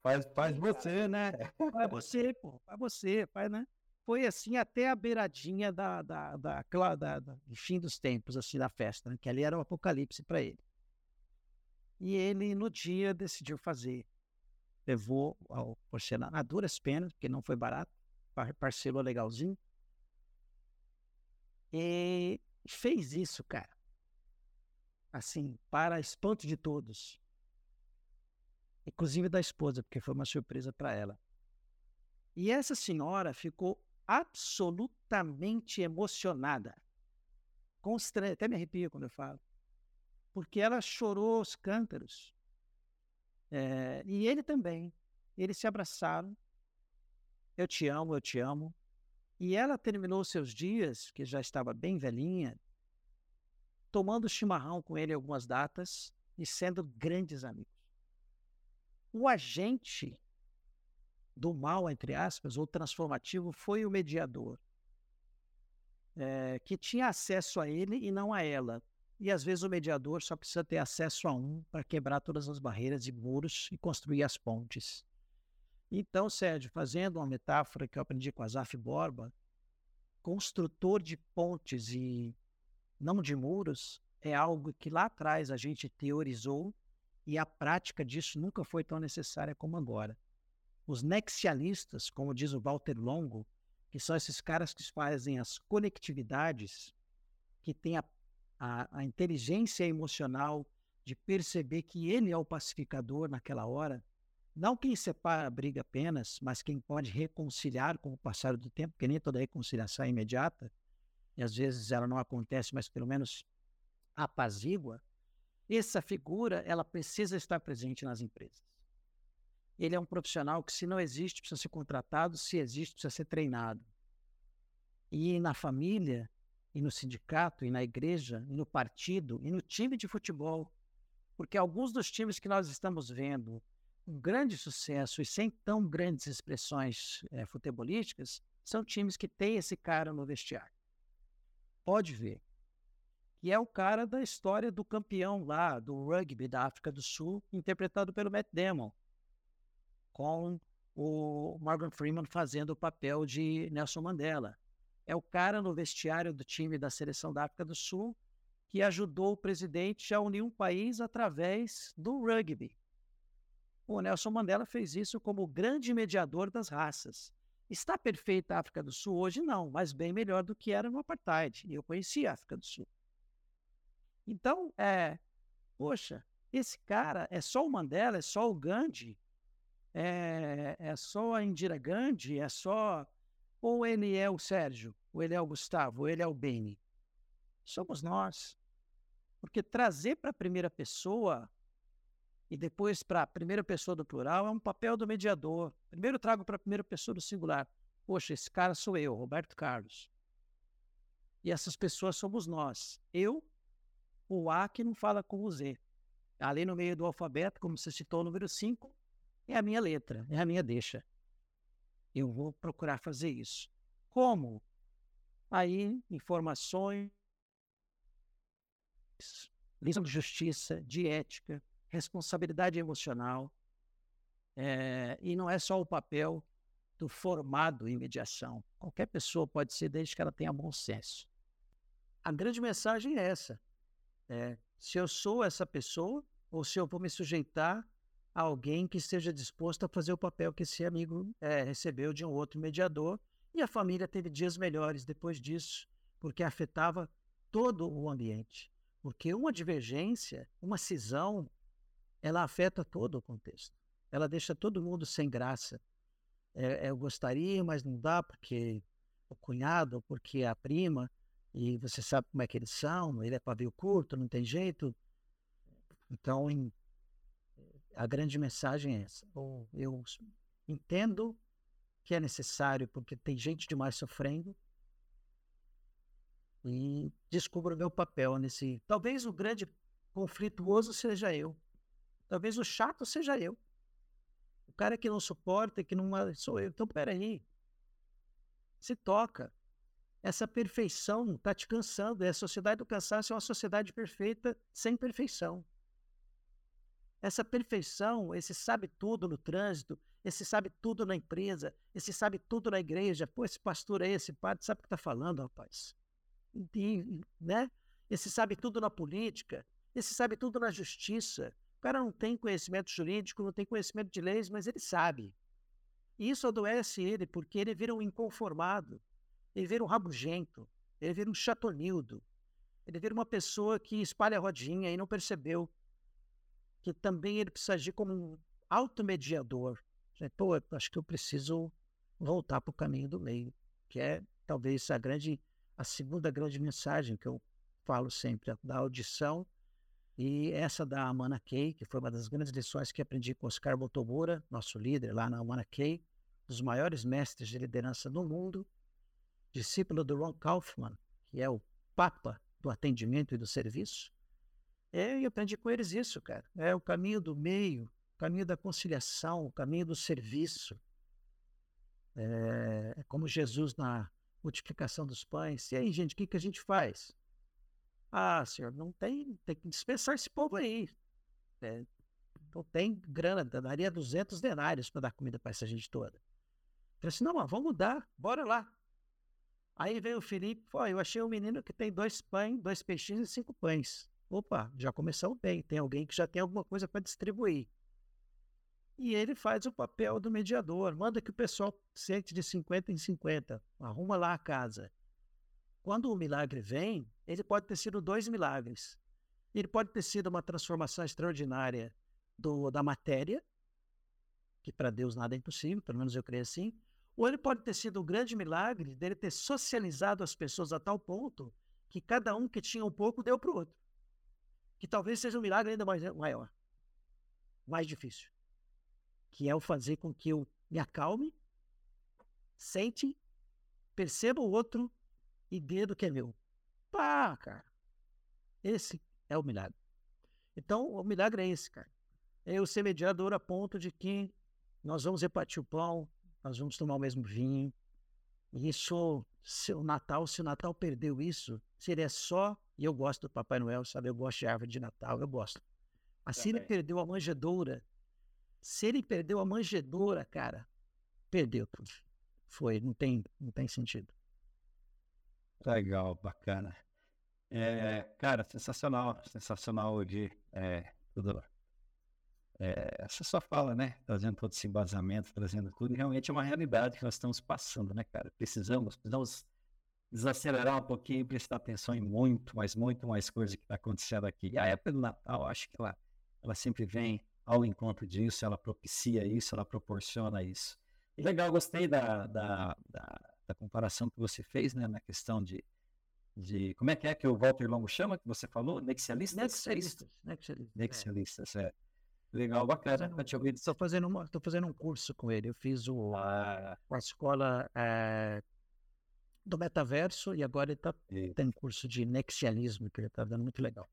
Faz, faz você, né? *laughs* Faz você, pô. Faz você, faz, né? Foi assim até a beiradinha da, da, da, da, do fim dos tempos, assim, da festa, né? que ali era o apocalipse para ele. E ele, no dia, decidiu fazer. Levou ao porcelana a duras penas, porque não foi barato, parcelou legalzinho. E fez isso, cara. Assim, para espanto de todos. Inclusive da esposa, porque foi uma surpresa para ela. E essa senhora ficou absolutamente emocionada. Até me arrepio quando eu falo. Porque ela chorou os cântaros. É... e ele também. Eles se abraçaram. Eu te amo, eu te amo. E ela terminou seus dias, que já estava bem velhinha, tomando chimarrão com ele algumas datas e sendo grandes amigos. O agente do mal, entre aspas, ou transformativo, foi o mediador, é, que tinha acesso a ele e não a ela. E às vezes o mediador só precisa ter acesso a um para quebrar todas as barreiras e muros e construir as pontes. Então, Sérgio, fazendo uma metáfora que eu aprendi com Azaf Borba, construtor de pontes e não de muros é algo que lá atrás a gente teorizou e a prática disso nunca foi tão necessária como agora. Os nexialistas, como diz o Walter Longo, que são esses caras que fazem as conectividades, que têm a, a, a inteligência emocional de perceber que ele é o pacificador naquela hora, não quem separa a briga apenas, mas quem pode reconciliar com o passar do tempo, porque nem toda reconciliação é imediata, e às vezes ela não acontece, mas pelo menos apazigua, essa figura ela precisa estar presente nas empresas. Ele é um profissional que, se não existe, precisa ser contratado, se existe, precisa ser treinado. E na família, e no sindicato, e na igreja, e no partido, e no time de futebol. Porque alguns dos times que nós estamos vendo um grande sucesso e sem tão grandes expressões é, futebolísticas, são times que têm esse cara no vestiário. Pode ver. Que é o cara da história do campeão lá, do rugby da África do Sul, interpretado pelo Matt Damon, com o Morgan Freeman fazendo o papel de Nelson Mandela. É o cara no vestiário do time da seleção da África do Sul que ajudou o presidente a unir um país através do rugby. O Nelson Mandela fez isso como grande mediador das raças. Está perfeita a África do Sul hoje? Não, mas bem melhor do que era no apartheid. Eu conheci a África do Sul. Então, é, poxa, esse cara é só o Mandela, é só o Gandhi, é, é só a Indira Gandhi, é só. Ou ele é o Sérgio, ou ele é o Gustavo, ou ele é o Beni. Somos nós. Porque trazer para a primeira pessoa e depois para a primeira pessoa do plural é um papel do mediador. Primeiro trago para a primeira pessoa do singular. Poxa, esse cara sou eu, Roberto Carlos. E essas pessoas somos nós. Eu, o A que não fala com o Z. Ali no meio do alfabeto, como você citou, o número 5, é a minha letra, é a minha deixa. Eu vou procurar fazer isso. Como? Aí, informações, lição de justiça, de ética, responsabilidade emocional, é, e não é só o papel do formado em mediação. Qualquer pessoa pode ser, desde que ela tenha bom senso. A grande mensagem é essa. É, se eu sou essa pessoa, ou se eu vou me sujeitar alguém que esteja disposto a fazer o papel que esse amigo é, recebeu de um outro mediador. E a família teve dias melhores depois disso, porque afetava todo o ambiente. Porque uma divergência, uma cisão, ela afeta todo o contexto. Ela deixa todo mundo sem graça. É, eu gostaria, mas não dá porque o cunhado, porque a prima, e você sabe como é que eles são, ele é pavio curto, não tem jeito. Então, em, a grande mensagem é essa. Eu entendo que é necessário, porque tem gente demais sofrendo, e descubro meu papel nesse. Talvez o grande conflituoso seja eu. Talvez o chato seja eu. O cara que não suporta, que não sou eu. Então, peraí. Se toca. Essa perfeição está te cansando. É a sociedade do cansaço é uma sociedade perfeita sem perfeição. Essa perfeição, esse sabe tudo no trânsito, esse sabe tudo na empresa, esse sabe tudo na igreja. Pô, esse pastor aí, esse padre, sabe o que está falando, rapaz? né? Esse sabe tudo na política, esse sabe tudo na justiça. Cara não tem conhecimento jurídico, não tem conhecimento de leis, mas ele sabe. E isso adoece ele, porque ele vira um inconformado, ele vira um rabugento, ele vira um chatonildo, ele vira uma pessoa que espalha a rodinha e não percebeu que também ele precisa agir como um automediador. Pô, acho que eu preciso voltar para o caminho do meio, que é talvez a grande a segunda grande mensagem que eu falo sempre, da audição, e essa da Amana Key, que foi uma das grandes lições que aprendi com Oscar Motomura, nosso líder lá na Amana Key, dos maiores mestres de liderança do mundo, discípulo do Ron Kaufman, que é o papa do atendimento e do serviço. É, e aprendi com eles isso, cara. É o caminho do meio, o caminho da conciliação, o caminho do serviço. É, é como Jesus na multiplicação dos pães. E aí, gente, o que, que a gente faz? Ah, senhor, não tem, tem que dispensar esse povo aí. É, não tem grana, daria 200 denários para dar comida para essa gente toda. Eu disse, não, mas vamos mudar, bora lá. Aí veio o Felipe, pô, eu achei um menino que tem dois pães, dois peixinhos e cinco pães. Opa, já começou bem, tem alguém que já tem alguma coisa para distribuir e ele faz o papel do mediador, manda que o pessoal sente de 50 em 50, arruma lá a casa. Quando o milagre vem, ele pode ter sido dois milagres. Ele pode ter sido uma transformação extraordinária do, da matéria, que para Deus nada é impossível, pelo menos eu creio assim, ou ele pode ter sido um grande milagre dele ter socializado as pessoas a tal ponto que cada um que tinha um pouco deu para o outro. Que talvez seja um milagre ainda mais, maior, mais difícil que é o fazer com que eu me acalme, sente, perceba o outro e dê do que é meu. Pá, cara. Esse é o milagre. Então, o milagre é esse, cara. É eu ser mediador a ponto de que nós vamos repartir o pão, nós vamos tomar o mesmo vinho. E isso, se o Natal, se o Natal perdeu isso, seria só. E eu gosto do Papai Noel, sabe? Eu gosto de árvore de Natal, eu gosto. Assim ele perdeu a manjedoura se ele perdeu a manjedoura, cara, perdeu tudo. Foi, não tem, não tem sentido. Legal, bacana. É, cara, sensacional, sensacional de é, tudo. É, essa só fala, né? Trazendo todo esse embasamento, trazendo tudo, e realmente é uma realidade que nós estamos passando, né, cara? Precisamos, precisamos desacelerar um pouquinho e prestar atenção em muito, mas muito mais coisa que está acontecendo aqui. E a época do Natal, acho que ela, ela sempre vem ao encontro disso, ela propicia isso, ela proporciona isso. E legal, gostei da, da, da comparação que você fez, né, na questão de, de. Como é que é que o Walter Longo chama, que você falou? Nexialistas? Nexialistas. Nexialistas, Nexialistas é. Legal, bacana. Estou fazendo, uma, tô fazendo um curso com ele. Eu fiz o, a, a escola é, do metaverso e agora ele tá, tem curso de nexialismo que ele está dando muito legal.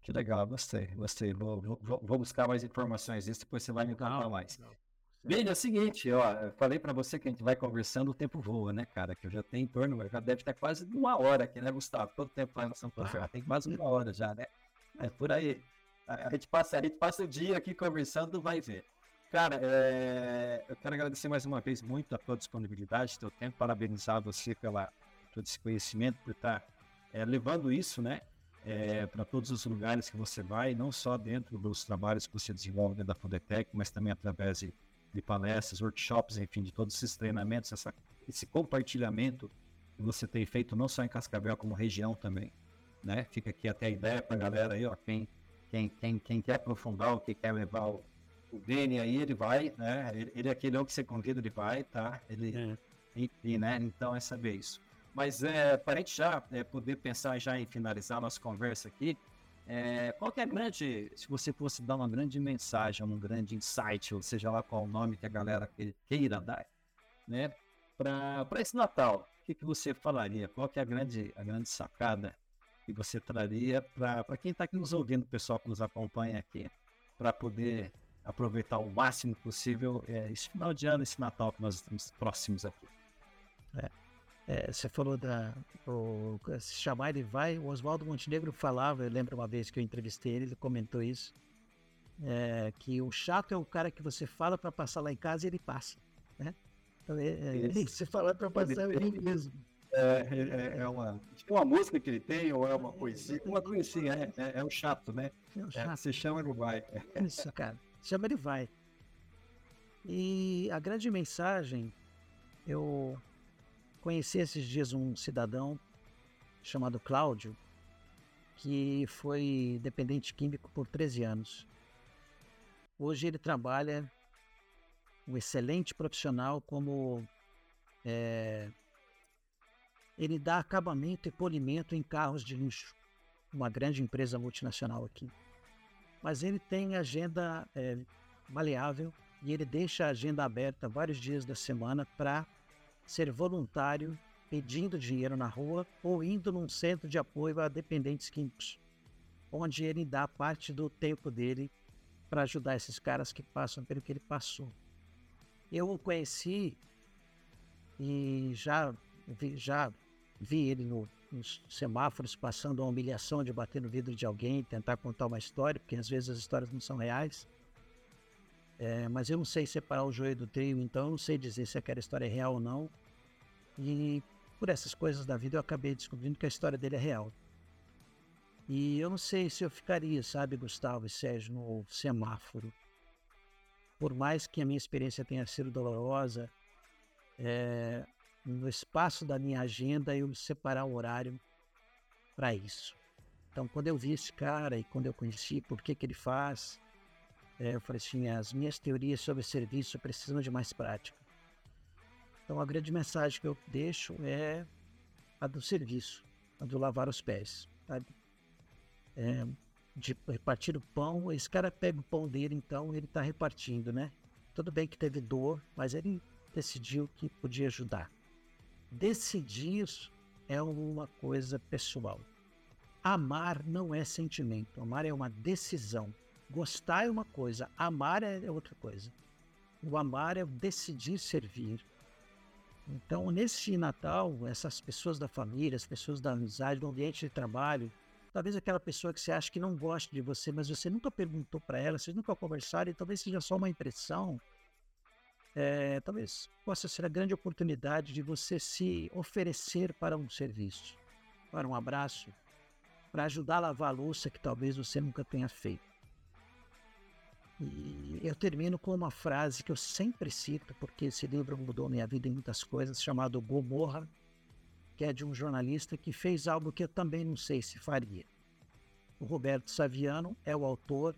Que legal, gostei, gostei. Vou, vou, vou buscar mais informações disso, depois você vai me contar mais. Bem, é o seguinte, ó, eu falei para você que a gente vai conversando, o tempo voa, né, cara? Que eu já tenho em torno, já deve estar quase uma hora aqui, né, Gustavo? Todo tempo lá em São Paulo, já tem quase uma hora já, né? É por aí. A gente passa, a gente passa o dia aqui conversando, vai ver. Cara, é... eu quero agradecer mais uma vez muito a tua disponibilidade, teu tempo, parabenizar você pela todo esse conhecimento, por estar é, levando isso, né? é, para todos os lugares que você vai, não só dentro dos trabalhos que você desenvolve dentro da Fundetec, mas também através de, de palestras, workshops, enfim, de todos esses treinamentos, essa, esse compartilhamento que você tem feito não só em Cascavel, como região também. Né? Fica aqui até a ideia para a galera aí, ó, quem, quem, quem, quem quer aprofundar, o que quer levar o, o Dene aí, ele vai, né? Ele, ele é aquele que você convida, ele vai, tá? Ele, é. enfim, né? Então é saber isso. Mas é, para a gente já é, poder pensar já em finalizar nossa conversa aqui, é, qual é a grande, se você fosse dar uma grande mensagem, um grande insight, ou seja lá qual o nome que a galera queira dar, né, para esse Natal, o que, que você falaria? Qual é a grande, a grande sacada que você traria para quem está aqui nos ouvindo, o pessoal que nos acompanha aqui, para poder aproveitar o máximo possível é, esse final de ano, esse Natal que nós estamos próximos aqui? É. É, você falou da. O, se chamar ele vai. O Oswaldo Montenegro falava, eu lembro uma vez que eu entrevistei ele, ele comentou isso. É, que o chato é o cara que você fala para passar lá em casa e ele passa. Né? Então, é, é, *laughs* você fala para passar ele mesmo. É, é, é, uma, é uma música que ele tem, ou é uma poesia, uma é, é, é o chato, né? É o chato. você chama ele vai. Isso, cara. Chama ele vai. E a grande mensagem, eu Conheci esses dias um cidadão chamado Cláudio, que foi dependente químico por 13 anos. Hoje ele trabalha um excelente profissional como é, ele dá acabamento e polimento em carros de luxo, uma grande empresa multinacional aqui. Mas ele tem agenda é, maleável e ele deixa a agenda aberta vários dias da semana para ser voluntário pedindo dinheiro na rua ou indo num centro de apoio a dependentes químicos, onde ele dá parte do tempo dele para ajudar esses caras que passam pelo que ele passou. Eu o conheci e já vi, já vi ele no, nos semáforos passando a humilhação de bater no vidro de alguém, tentar contar uma história, porque às vezes as histórias não são reais. É, mas eu não sei separar o joio do trigo, então eu não sei dizer se aquela história é real ou não. E por essas coisas da vida eu acabei descobrindo que a história dele é real. E eu não sei se eu ficaria, sabe, Gustavo e Sérgio, no semáforo. Por mais que a minha experiência tenha sido dolorosa, é, no espaço da minha agenda eu separar o horário para isso. Então, quando eu vi esse cara e quando eu conheci por que, que ele faz, é, eu falei assim: as minhas teorias sobre serviço precisam de mais prática. Então, a grande mensagem que eu deixo é a do serviço, a do lavar os pés, sabe? É, de repartir o pão. Esse cara pega o pão dele, então ele está repartindo, né? Tudo bem que teve dor, mas ele decidiu que podia ajudar. Decidir é uma coisa pessoal. Amar não é sentimento, amar é uma decisão. Gostar é uma coisa, amar é outra coisa. O amar é decidir servir. Então, nesse Natal, essas pessoas da família, as pessoas da amizade, do ambiente de trabalho, talvez aquela pessoa que você acha que não gosta de você, mas você nunca perguntou para ela, vocês nunca conversaram, e talvez seja só uma impressão, é, talvez possa ser a grande oportunidade de você se oferecer para um serviço, para um abraço, para ajudar a lavar a louça que talvez você nunca tenha feito. E eu termino com uma frase que eu sempre cito, porque esse livro mudou minha vida em muitas coisas, chamado Gomorra, que é de um jornalista que fez algo que eu também não sei se faria. O Roberto Saviano é o autor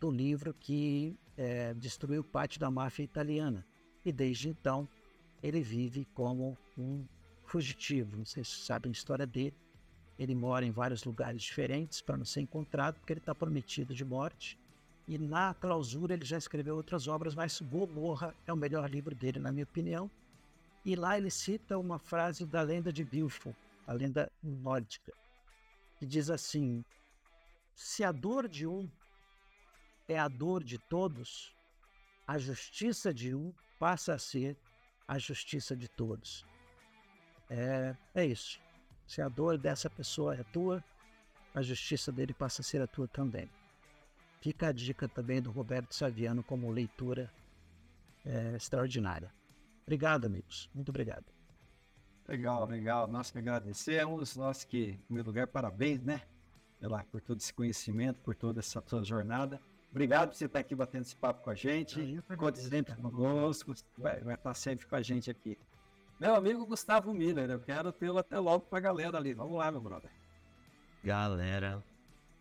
do livro que é, destruiu parte da máfia italiana. E desde então ele vive como um fugitivo. Vocês sabem a história dele. Ele mora em vários lugares diferentes para não ser encontrado, porque ele está prometido de morte e na clausura ele já escreveu outras obras, mas Gomorra é o melhor livro dele, na minha opinião. E lá ele cita uma frase da lenda de Bilfo, a lenda nórdica, que diz assim: Se a dor de um é a dor de todos, a justiça de um passa a ser a justiça de todos. É, é isso. Se a dor dessa pessoa é tua, a justiça dele passa a ser a tua também. Fica a dica também do Roberto Saviano como leitura é, extraordinária. Obrigado, amigos. Muito obrigado. Legal, legal. Nós que agradecemos. Nós que, em primeiro lugar, parabéns, né? lá, por todo esse conhecimento, por toda essa sua jornada. Obrigado por você estar aqui batendo esse papo com a gente. Conte sempre conosco, vai, vai estar sempre com a gente aqui. Meu amigo Gustavo Miller, eu quero tê-lo até logo para a galera ali. Vamos lá, meu brother. Galera,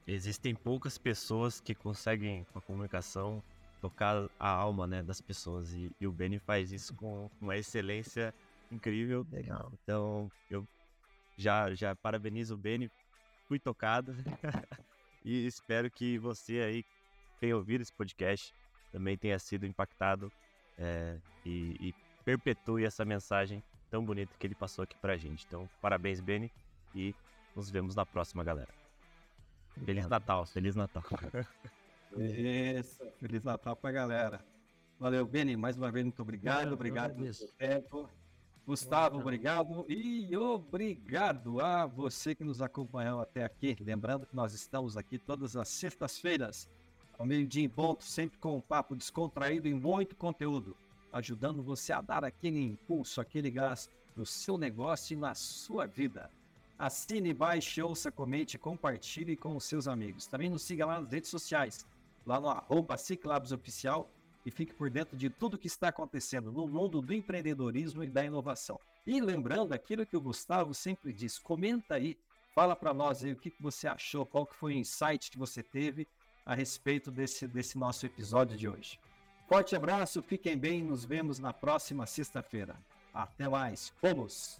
existem poucas pessoas que conseguem, com a comunicação, tocar a alma né, das pessoas. E, e o Benny faz isso com uma excelência incrível. Legal. Então, eu já, já parabenizo o Benny, fui tocado. *laughs* e espero que você aí que tenha ouvido esse podcast também tenha sido impactado é, e, e perpetue essa mensagem tão bonita que ele passou aqui pra gente. Então, parabéns, Benny, e nos vemos na próxima, galera. Feliz Natal, Feliz Natal. *laughs* Isso, Feliz Natal pra galera. Valeu, Beni, mais uma vez, muito obrigado. Obrigado pelo seu tempo. Gustavo, obrigado. E obrigado a você que nos acompanhou até aqui. Lembrando que nós estamos aqui todas as sextas-feiras, ao meio-dia em ponto, sempre com um papo descontraído e muito conteúdo, ajudando você a dar aquele impulso, aquele gás no seu negócio e na sua vida. Assine, baixe, ouça, comente, compartilhe com os seus amigos. Também nos siga lá nas redes sociais, lá no arroba Ciclabs Oficial e fique por dentro de tudo que está acontecendo no mundo do empreendedorismo e da inovação. E lembrando aquilo que o Gustavo sempre diz, comenta aí, fala para nós aí o que, você achou, qual que foi o insight que você teve a respeito desse, desse nosso episódio de hoje. Forte abraço, fiquem bem, nos vemos na próxima sexta-feira. Até mais, vamos!